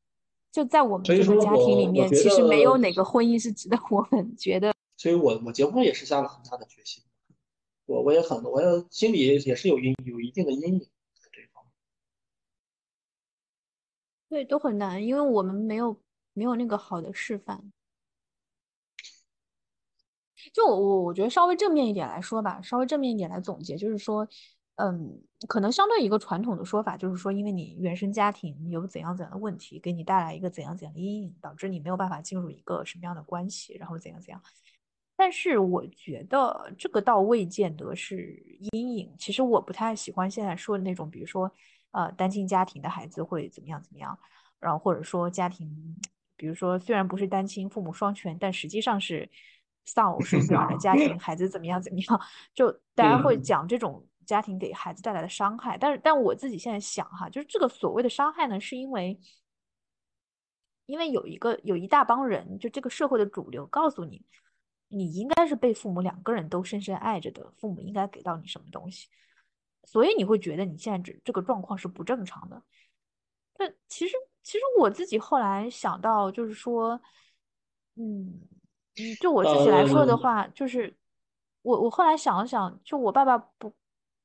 就在我们这个家庭里面，其实没有哪个婚姻是值得我们觉得。所以我我结婚也是下了很大的决心，我我也很我也心里也是有阴有一定的阴影。对，都很难，因为我们没有没有那个好的示范。就我我觉得稍微正面一点来说吧，稍微正面一点来总结，就是说，嗯，可能相对一个传统的说法，就是说，因为你原生家庭有怎样怎样的问题，给你带来一个怎样怎样的阴影，导致你没有办法进入一个什么样的关系，然后怎样怎样。但是我觉得这个倒未见得是阴影。其实我不太喜欢现在说的那种，比如说。呃，单亲家庭的孩子会怎么样怎么样？然后或者说家庭，比如说虽然不是单亲，父母双全，但实际上是丧偶式抚养的家庭，孩子怎么样怎么样？就大家会讲这种家庭给孩子带来的伤害。但是，但我自己现在想哈，就是这个所谓的伤害呢，是因为，因为有一个有一大帮人，就这个社会的主流告诉你，你应该是被父母两个人都深深爱着的，父母应该给到你什么东西。所以你会觉得你现在这这个状况是不正常的，但其实其实我自己后来想到，就是说，嗯嗯，就我自己来说的话，就是我我后来想了想，就我爸爸不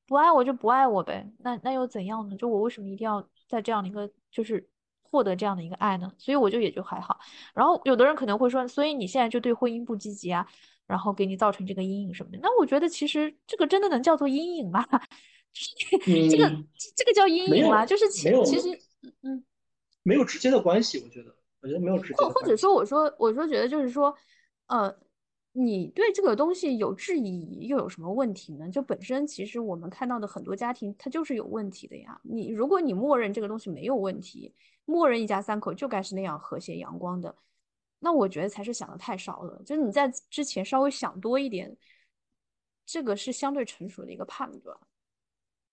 不爱我就不爱我呗，那那又怎样呢？就我为什么一定要在这样的一个就是获得这样的一个爱呢？所以我就也就还好。然后有的人可能会说，所以你现在就对婚姻不积极啊，然后给你造成这个阴影什么的。那我觉得其实这个真的能叫做阴影吗？这个这个叫阴影吗？就是其其实嗯，没有直接的关系，我觉得，我觉得没有直接。或或者说，我说我说觉得就是说，呃，你对这个东西有质疑，又有什么问题呢？就本身其实我们看到的很多家庭，它就是有问题的呀。你如果你默认这个东西没有问题，默认一家三口就该是那样和谐阳光的，那我觉得才是想的太少了。就是你在之前稍微想多一点，这个是相对成熟的一个判断。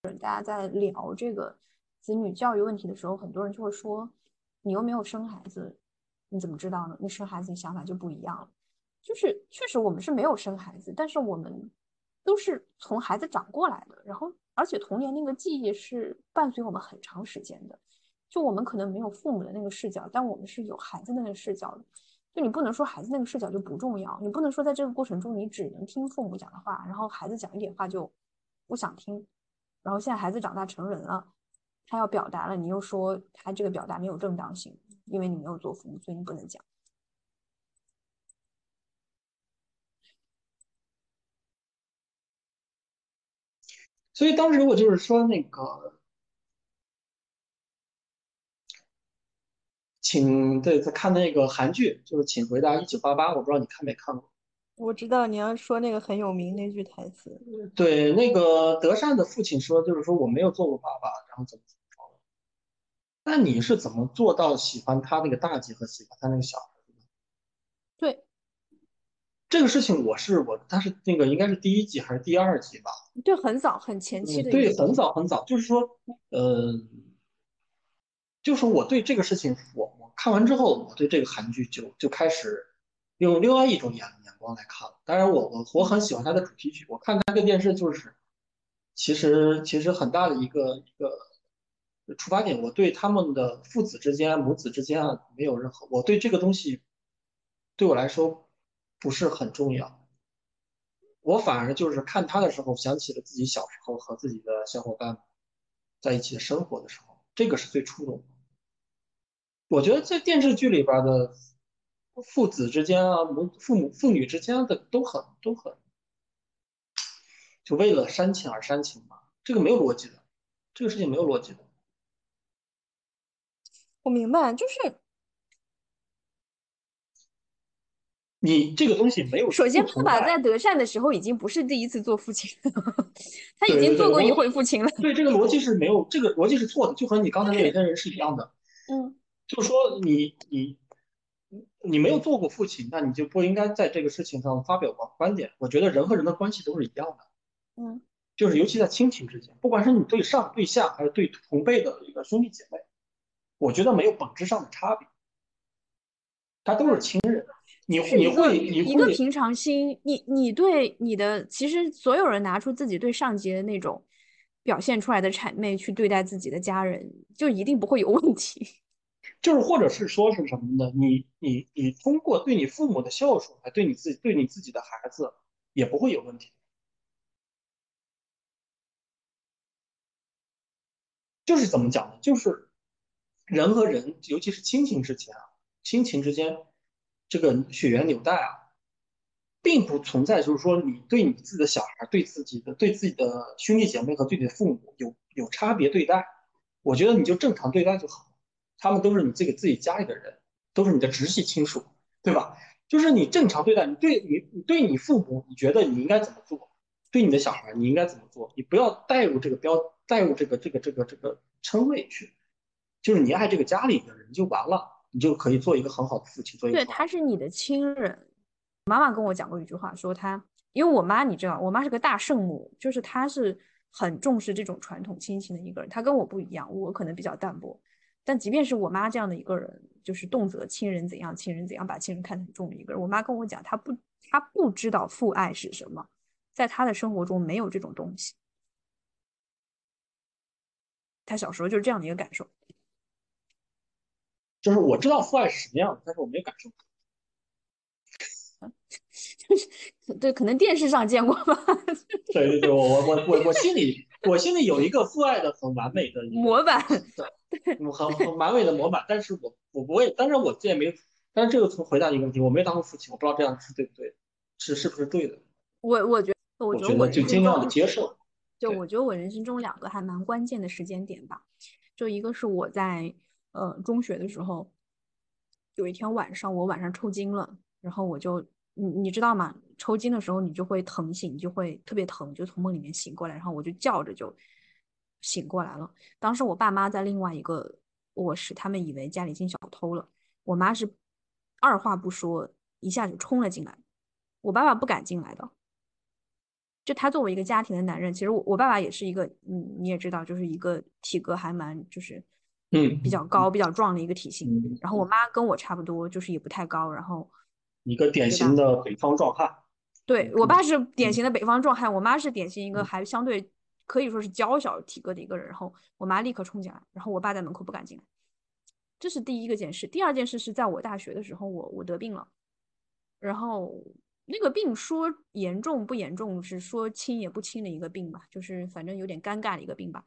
大家在聊这个子女教育问题的时候，很多人就会说：“你又没有生孩子，你怎么知道呢？你生孩子，你想法就不一样了。”就是确实我们是没有生孩子，但是我们都是从孩子长过来的。然后，而且童年那个记忆是伴随我们很长时间的。就我们可能没有父母的那个视角，但我们是有孩子的那个视角的。就你不能说孩子那个视角就不重要，你不能说在这个过程中你只能听父母讲的话，然后孩子讲一点话就不想听。然后现在孩子长大成人了，他要表达了，你又说他这个表达没有正当性，因为你没有做父母，所以你不能讲。所以当时我就是说那个，请对在看那个韩剧，就是《请回答一九八八》，我不知道你看没看过。我知道你要说那个很有名那句台词。对，那个德善的父亲说，就是说我没有做过爸爸，然后怎么怎么着。那你是怎么做到喜欢他那个大姐和喜欢他那个小儿子？对，这个事情我是我，他是那个应该是第一集还是第二集吧？对，很早很前期的。对，很早很早，就是说，呃，就是我对这个事情，我我看完之后，我对这个韩剧就就开始用另外一种眼眼光来看，当然我我我很喜欢他的主题曲。我看他的电视就是，其实其实很大的一个一个出发点，我对他们的父子之间、母子之间啊没有任何，我对这个东西对我来说不是很重要。我反而就是看他的时候，想起了自己小时候和自己的小伙伴在一起的生活的时候，这个是最触动的。我觉得在电视剧里边的。父子之间啊，母父母父女之间的都很都很，就为了煽情而煽情嘛，这个没有逻辑的，这个事情没有逻辑的。我明白，就是你这个东西没有。首先，爸爸在德善的时候已经不是第一次做父亲了，他已经做过一回父亲了。对，这个逻辑是没有，这个逻辑是错的，就和你刚才那个人是一样的。嗯，就是说你你你没有做过父亲，那你就不应该在这个事情上发表观观点。我觉得人和人的关系都是一样的。嗯，就是尤其在亲情之间，不管是你对上对下，还是对同辈的一个兄弟姐妹，我觉得没有本质上的差别，他都是亲人。你你会一个平常心，你你对你的其实所有人拿出自己对上级的那种表现出来的谄媚去对待自己的家人，就一定不会有问题。就是或者是说是什么呢？你你你通过对你父母的孝顺来对你自己对你自己的孩子也不会有问题。就是怎么讲呢？就是人和人，尤其是亲情之间啊，亲情之间。这个血缘纽带啊，并不存在，就是说你对你自己的小孩、对自己的、对自己的兄弟姐妹和对你的父母有有差别对待。我觉得你就正常对待就好，他们都是你这个自己家里的人，都是你的直系亲属，对吧？就是你正常对待，你对你你对你父母，你觉得你应该怎么做？对你的小孩，你应该怎么做？你不要带入这个标，带入这个这个这个这个称谓去，就是你爱这个家里的人就完了。你就可以做一个很好的父亲，做一个对，他是你的亲人。妈妈跟我讲过一句话，说他，因为我妈你知道，我妈是个大圣母，就是她是很重视这种传统亲情的一个人。她跟我不一样，我可能比较淡薄。但即便是我妈这样的一个人，就是动辄亲人怎样，亲人怎样，把亲人看得很重的一个人，我妈跟我讲，她不，她不知道父爱是什么，在她的生活中没有这种东西。她小时候就是这样的一个感受。就是我知道父爱是什么样的，但是我没有感受。就 是对，可能电视上见过吧。对对对，我我我我我心里我心里有一个父爱的很完美的模板，对，很很完美的模板。但是我我不会，但是我这也没，但是这个从回答一个问题，我没当过父亲，我不知道这样是对不对，是是不是对的。我我觉得，我觉得就尽量的接受。就我觉得我人生中两个还蛮关键的时间点吧，就一个是我在。呃，中学的时候，有一天晚上，我晚上抽筋了，然后我就，你你知道吗？抽筋的时候，你就会疼醒，就会特别疼，就从梦里面醒过来，然后我就叫着就醒过来了。当时我爸妈在另外一个卧室，他们以为家里进小偷了，我妈是二话不说，一下就冲了进来，我爸爸不敢进来的。就他作为一个家庭的男人，其实我我爸爸也是一个，嗯，你也知道，就是一个体格还蛮就是。嗯，比较高、比较壮的一个体型。然后我妈跟我差不多，就是也不太高。然后一个典型的北方壮汉。对我爸是典型的北方壮汉，我妈是典型一个还相对可以说是娇小体格的一个人。然后我妈立刻冲进来，然后我爸在门口不敢进来。这是第一个件事。第二件事是在我大学的时候，我我得病了。然后那个病说严重不严重，是说轻也不轻的一个病吧，就是反正有点尴尬的一个病吧。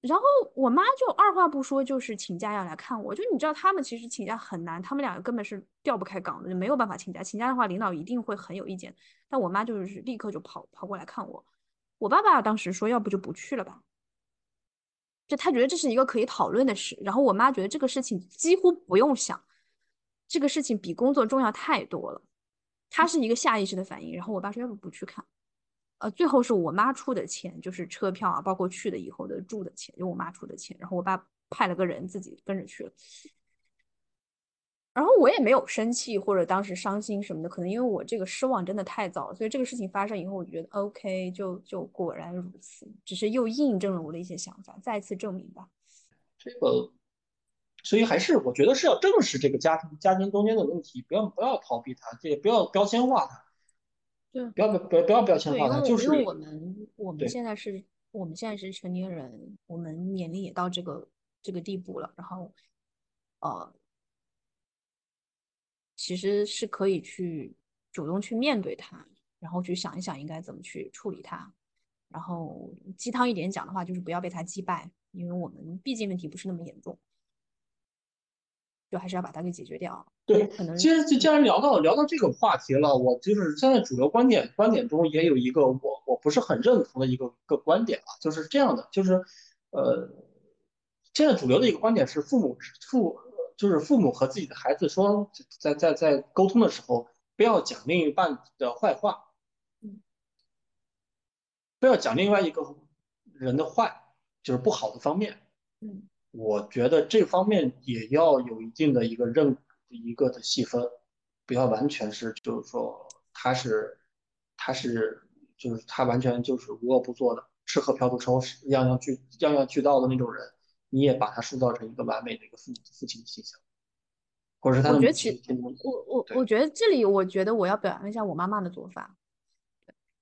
然后我妈就二话不说，就是请假要来看我。就你知道，他们其实请假很难，他们两个根本是调不开岗的，就没有办法请假。请假的话，领导一定会很有意见。但我妈就是立刻就跑跑过来看我。我爸爸当时说，要不就不去了吧，就他觉得这是一个可以讨论的事。然后我妈觉得这个事情几乎不用想，这个事情比工作重要太多了。他是一个下意识的反应。然后我爸说，要不不去看。呃，最后是我妈出的钱，就是车票啊，包括去的以后的住的钱，就我妈出的钱。然后我爸派了个人自己跟着去了。然后我也没有生气或者当时伤心什么的，可能因为我这个失望真的太早，所以这个事情发生以后，我觉得 OK，就就果然如此，只是又印证了我的一些想法，再次证明吧。这个，所以还是我觉得是要正视这个家庭家庭中间的问题，不要不要逃避它，也不要标签化它。对，不要不要不要标签化，就是因为我们我们现在是我们现在是成年人，我们年龄也到这个这个地步了，然后呃，其实是可以去主动去面对它，然后去想一想应该怎么去处理它，然后鸡汤一点讲的话，就是不要被它击败，因为我们毕竟问题不是那么严重。就还是要把它给解决掉。对，可能既然既然聊到聊到这个话题了，我就是现在主流观点观点中也有一个我我不是很认同的一个个观点啊，就是这样的，就是呃，现在主流的一个观点是，父母父就是父母和自己的孩子说，在在在沟通的时候，不要讲另一半的坏话，不要讲另外一个人的坏，就是不好的方面。嗯，我觉得这方面也要有一定的一个认一个的细分，不要完全是就是说他是他是就是他完全就是无恶不作的，吃喝嫖赌抽样样俱样样俱到的那种人。你也把他塑造成一个完美的一个父父亲的形象，或者是他的我觉得其我我我觉得这里，我觉得我要表扬一下我妈妈的做法。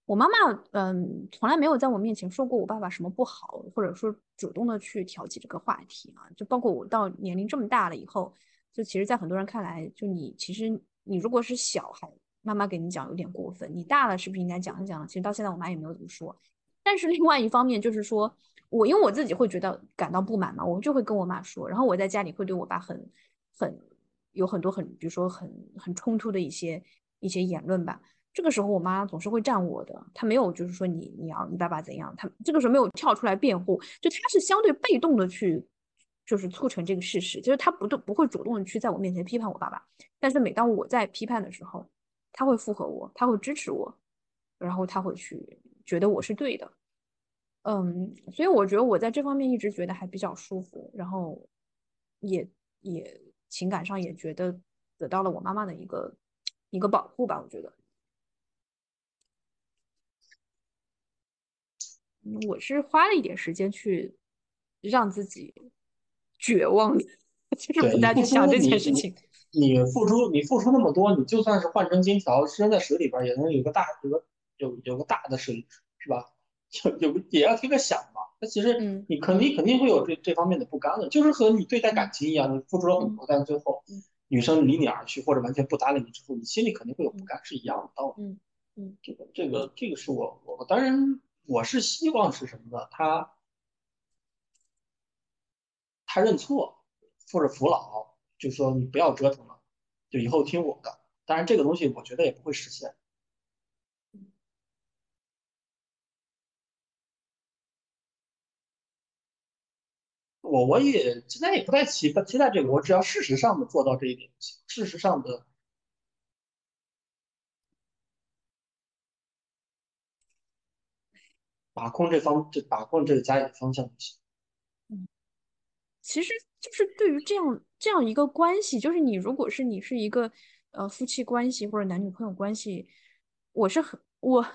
我妈妈嗯，从来没有在我面前说过我爸爸什么不好，或者说主动的去挑起这个话题啊。就包括我到年龄这么大了以后，就其实，在很多人看来，就你其实你如果是小孩，妈妈给你讲有点过分；你大了，是不是应该讲一讲？其实到现在，我妈也没有怎么说。但是另外一方面就是说。我因为我自己会觉得感到不满嘛，我就会跟我妈说，然后我在家里会对我爸很很有很多很比如说很很冲突的一些一些言论吧。这个时候我妈总是会站我的，她没有就是说你你要你爸爸怎样，她这个时候没有跳出来辩护，就她是相对被动的去就是促成这个事实，就是她不不会主动的去在我面前批判我爸爸，但是每当我在批判的时候，她会附和我，她会支持我，然后她会去觉得我是对的。嗯，所以我觉得我在这方面一直觉得还比较舒服，然后也也情感上也觉得得到了我妈妈的一个一个保护吧。我觉得，我是花了一点时间去让自己绝望，就是不再去想这件事情。你付出，你付出那么多，你就算是换成金条，扔在水里边，也能有个大有个有有个大的水，是吧？有有也要听个响嘛？那其实你肯定肯定会有这这方面的不甘的，就是和你对待感情一样，你付出了很多，但最后女生离你而去或者完全不搭理你之后，你心里肯定会有不甘，是一样的道理。嗯嗯，这个这个这个是我我当然我是希望是什么呢？他他认错或者服老，就说你不要折腾了，就以后听我的。当然这个东西我觉得也不会实现。我我也现在也不太期期待这个，我只要事实上的做到这一点。事实上的把控这方，就把控这个家里的方向就行。嗯，其实就是对于这样这样一个关系，就是你如果是你是一个呃夫妻关系或者男女朋友关系，我是很我。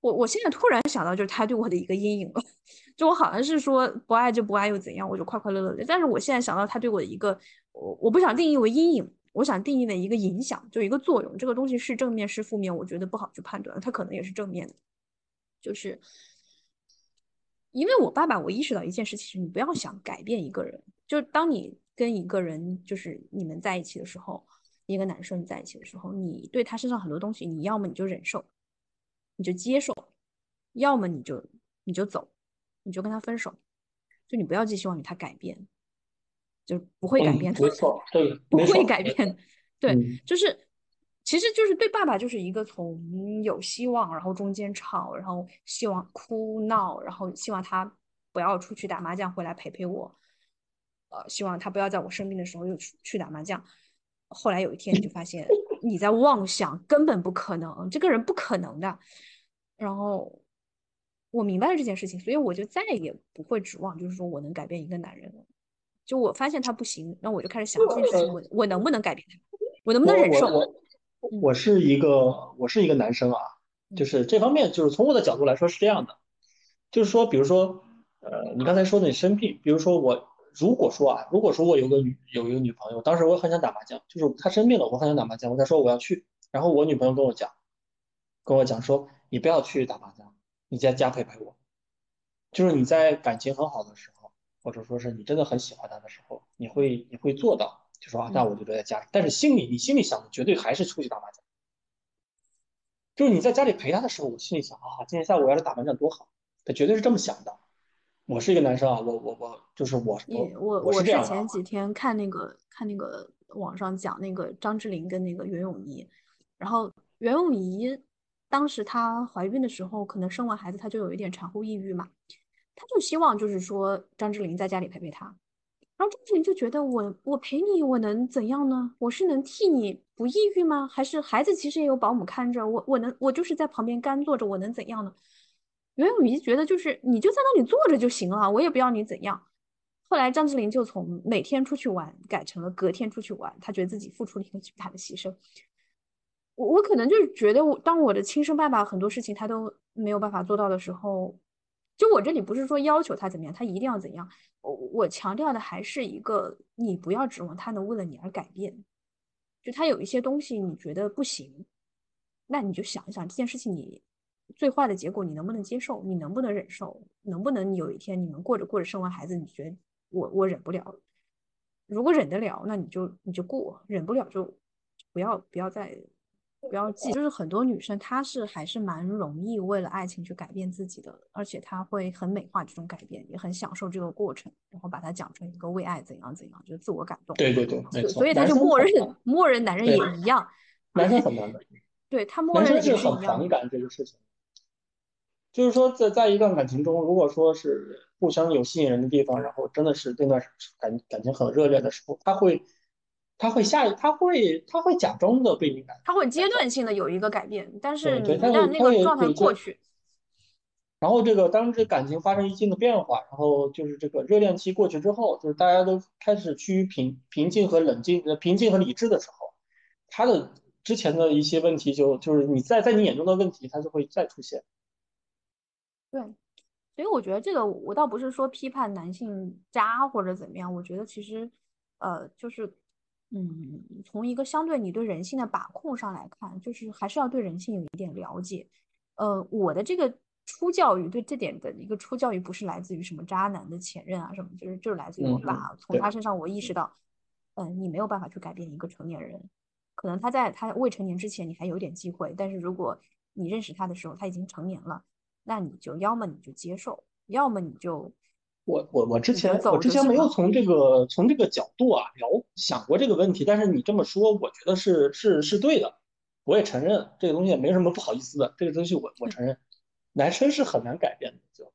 我我现在突然想到，就是他对我的一个阴影了。就我好像是说不爱就不爱又怎样，我就快快乐乐的。但是我现在想到他对我的一个，我我不想定义为阴影，我想定义的一个影响，就一个作用。这个东西是正面是负面，我觉得不好去判断。他可能也是正面的，就是因为我爸爸，我意识到一件事情：你不要想改变一个人。就当你跟一个人，就是你们在一起的时候，一个男生在一起的时候，你对他身上很多东西，你要么你就忍受。你就接受，要么你就你就走，你就跟他分手，就你不要寄希望于他改变，就不会改变的，没错，对，不会改变，对，就是，其实就是对爸爸就是一个从有希望，然后中间吵，然后希望哭闹，然后希望他不要出去打麻将回来陪陪我，呃，希望他不要在我生病的时候又去去打麻将，后来有一天就发现。你在妄想，根本不可能，这个人不可能的。然后我明白了这件事情，所以我就再也不会指望，就是说我能改变一个男人了。就我发现他不行，然后我就开始想这件事情，我我能不能改变他？我能不能忍受？我我是一个我是一个男生啊，就是这方面，就是从我的角度来说是这样的，就是说，比如说，呃，你刚才说的你生病，比如说我。如果说啊，如果说我有个女有一个女朋友，当时我很想打麻将，就是她生病了，我很想打麻将，我在说我要去，然后我女朋友跟我讲，跟我讲说你不要去打麻将，你在家陪陪我，就是你在感情很好的时候，或者说是你真的很喜欢他的时候，你会你会做到，就说啊，那我就留在家里，但是心里你心里想的绝对还是出去打麻将，就是你在家里陪他的时候，我心里想啊，今天下午要是打麻将多好，他绝对是这么想的。我是一个男生啊，我我我就是我我我我是前几天看那个看那个网上讲那个张智霖跟那个袁咏仪，然后袁咏仪当时她怀孕的时候，可能生完孩子她就有一点产后抑郁嘛，她就希望就是说张智霖在家里陪陪她，然后张智霖就觉得我我陪你我能怎样呢？我是能替你不抑郁吗？还是孩子其实也有保姆看着我，我能我就是在旁边干坐着，我能怎样呢？袁咏仪觉得就是你就在那里坐着就行了，我也不要你怎样。后来张智霖就从每天出去玩改成了隔天出去玩，他觉得自己付出了一个巨大的牺牲。我我可能就是觉得我当我的亲生爸爸很多事情他都没有办法做到的时候。就我这里不是说要求他怎么样，他一定要怎样。我我强调的还是一个，你不要指望他能为了你而改变。就他有一些东西你觉得不行，那你就想一想这件事情你最坏的结果你能不能接受，你能不能忍受，能不能有一天你们过着过着生完孩子，你觉得我我忍不了。如果忍得了，那你就你就过；忍不了就不要不要再。不要记，就是很多女生她是还是蛮容易为了爱情去改变自己的，而且她会很美化这种改变，也很享受这个过程，然后把它讲成一个为爱怎样怎样，就自我感动。对对对，没错。所以他就默认默认男人也一样，男生很难的。对他默认是很反感这个事情，就是说在在一段感情中，如果说是互相有吸引人的地方，然后真的是那段感感情很热烈的时候，他会。他会下，他会，他会假装的被敏感，他会阶段性的有一个改变，但是一旦那个状态过去，然后这个当这感情发生一定的变化，然后就是这个热恋期过去之后，就是大家都开始趋于平平静和冷静，呃，平静和理智的时候，他的之前的一些问题就就是你在在你眼中的问题，他就会再出现。对，所以我觉得这个我倒不是说批判男性渣或者怎么样，我觉得其实，呃，就是。嗯，从一个相对你对人性的把控上来看，就是还是要对人性有一点了解。呃，我的这个初教育对这点的一个初教育，不是来自于什么渣男的前任啊什么，就是就是来自于我爸，从他身上我意识到，嗯，你没有办法去改变一个成年人，可能他在他未成年之前你还有点机会，但是如果你认识他的时候他已经成年了，那你就要么你就接受，要么你就。我我我之前我之前没有从这个从这个角度啊聊想过这个问题，但是你这么说，我觉得是是是对的，我也承认这个东西也没什么不好意思的，这个东西我我承认，男生是很难改变的，就，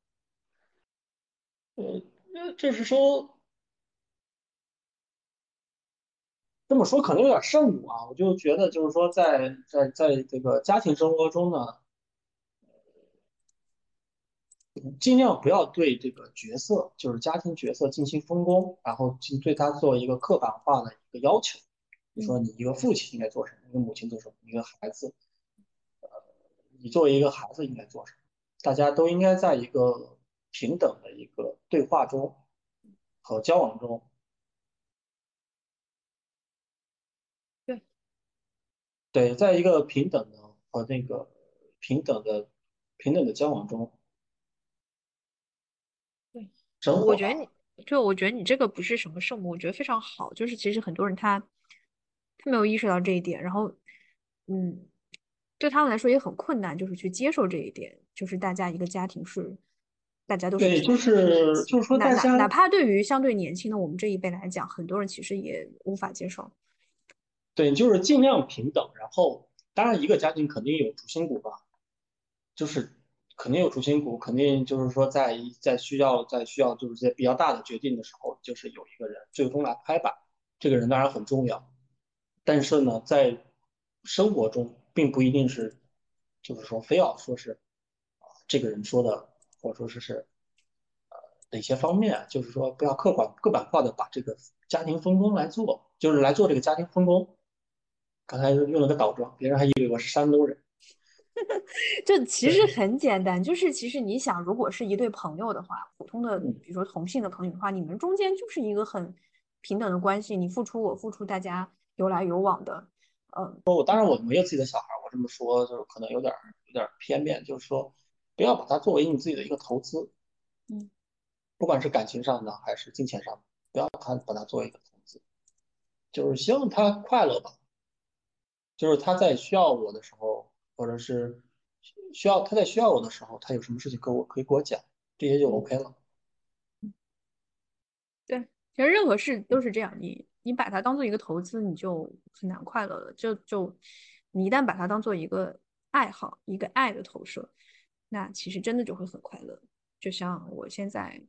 呃，这是说这么说可能有点圣母啊，我就觉得就是说在在在这个家庭生活中呢。尽量不要对这个角色，就是家庭角色进行分工，然后进对他做一个刻板化的一个要求。比如说，你一个父亲应该做什么，一个母亲做什么，一个孩子，呃，你作为一个孩子应该做什么，大家都应该在一个平等的一个对话中和交往中。对，对，在一个平等的和那个平等的平等的交往中。我觉得你就我觉得你这个不是什么圣母，我觉得非常好。就是其实很多人他他没有意识到这一点，然后嗯，对他们来说也很困难，就是去接受这一点。就是大家一个家庭是大家都是对，就是就是说大家哪怕对于相对年轻的我们这一辈来讲，很多人其实也无法接受。对，就是尽量平等。然后当然一个家庭肯定有主心骨吧，就是。肯定有主心骨，肯定就是说，在在需要在需要就是些比较大的决定的时候，就是有一个人最终来拍板。这个人当然很重要，但是呢，在生活中并不一定是，就是说非要说是啊这个人说的，或者说是是呃哪些方面，就是说不要刻板刻板化的把这个家庭分工来做，就是来做这个家庭分工。刚才用了个倒装，别人还以为我是山东人。就其实很简单，就是其实你想，如果是一对朋友的话，普通的比如说同性的朋友的话，你们中间就是一个很平等的关系，你付出我付出，大家有来有往的。嗯，我当然我没有自己的小孩，我这么说就是可能有点有点片面，就是说不要把它作为你自己的一个投资。嗯，不管是感情上的还是金钱上的，不要他把它作为一个投资，就是希望他快乐吧，就是他在需要我的时候。或者是需要他在需要我的时候，他有什么事情跟我可以跟我讲，这些就 OK 了。对，其实任何事都是这样，你你把它当做一个投资，你就很难快乐了。就就你一旦把它当做一个爱好，一个爱的投射，那其实真的就会很快乐。就像我现在，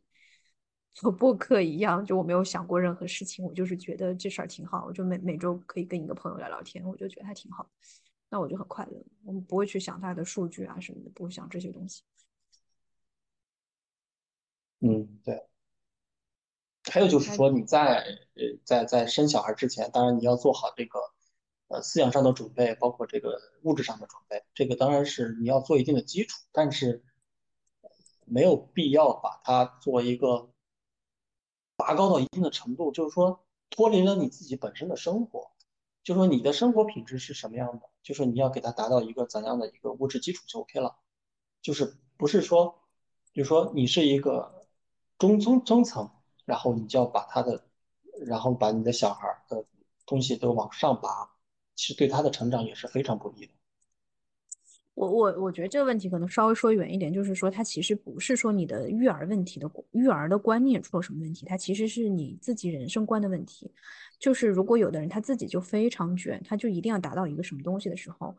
做播客一样，就我没有想过任何事情，我就是觉得这事儿挺好，我就每每周可以跟一个朋友聊聊天，我就觉得还挺好，那我就很快乐。我们不会去想他的数据啊什么的，不会想这些东西。嗯，对。还有就是说，你在呃在在生小孩之前，当然你要做好这个呃思想上的准备，包括这个物质上的准备，这个当然是你要做一定的基础，但是没有必要把它做一个拔高到一定的程度，就是说脱离了你自己本身的生活，就说你的生活品质是什么样的，就是你要给他达到一个怎样的一个物质基础就 OK 了，就是不是说，就是说你是一个中中中层。然后你就要把他的，然后把你的小孩的东西都往上拔，其实对他的成长也是非常不利的。我我我觉得这个问题可能稍微说远一点，就是说它其实不是说你的育儿问题的育儿的观念出了什么问题，它其实是你自己人生观的问题。就是如果有的人他自己就非常卷，他就一定要达到一个什么东西的时候，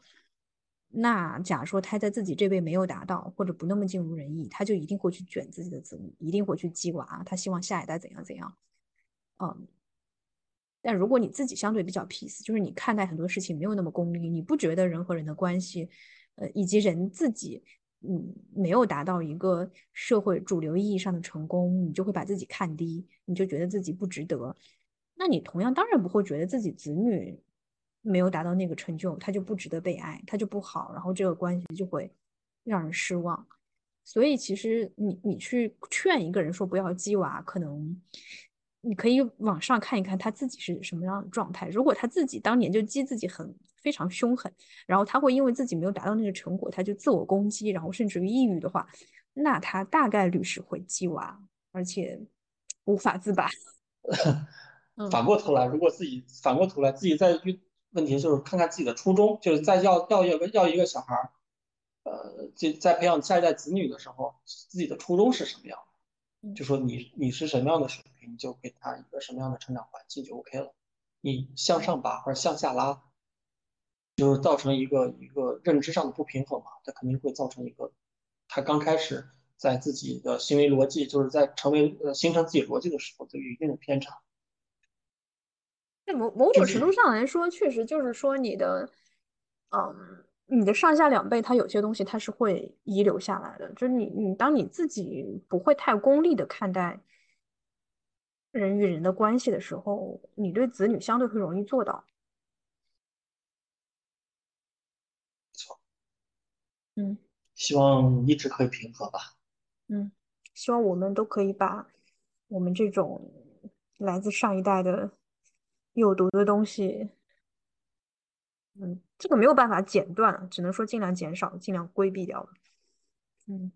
那假如说他在自己这辈没有达到，或者不那么尽如人意，他就一定会去卷自己的子女，一定会去鸡娃，他希望下一代怎样怎样。嗯，但如果你自己相对比较 peace，就是你看待很多事情没有那么功利，你不觉得人和人的关系，呃，以及人自己，嗯，没有达到一个社会主流意义上的成功，你就会把自己看低，你就觉得自己不值得。那你同样当然不会觉得自己子女。没有达到那个成就，他就不值得被爱，他就不好，然后这个关系就会让人失望。所以其实你你去劝一个人说不要鸡娃，可能你可以往上看一看他自己是什么样的状态。如果他自己当年就激自己很非常凶狠，然后他会因为自己没有达到那个成果，他就自我攻击，然后甚至于抑郁的话，那他大概率是会鸡娃，而且无法自拔。反过头来，如果自己反过头来自己再遇。问题就是看看自己的初衷，就是在要要一个要一个小孩儿，呃，就在培养下一代子女的时候，自己的初衷是什么样的？就说你你是什么样的水平，你就给他一个什么样的成长环境就 OK 了。你向上拔或者向下拉，就是造成一个一个认知上的不平衡嘛，它肯定会造成一个他刚开始在自己的行为逻辑，就是在成为呃形成自己逻辑的时候，就有一定的偏差。在某某种程度上来说，确实就是说你的，嗯，你的上下两辈，他有些东西他是会遗留下来的。就是你，你当你自己不会太功利的看待人与人的关系的时候，你对子女相对会容易做到。嗯。希望一直可以平和吧。嗯，希望我们都可以把我们这种来自上一代的。有毒的东西，嗯，这个没有办法剪断，只能说尽量减少，尽量规避掉。嗯，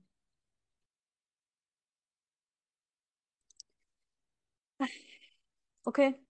哎，OK。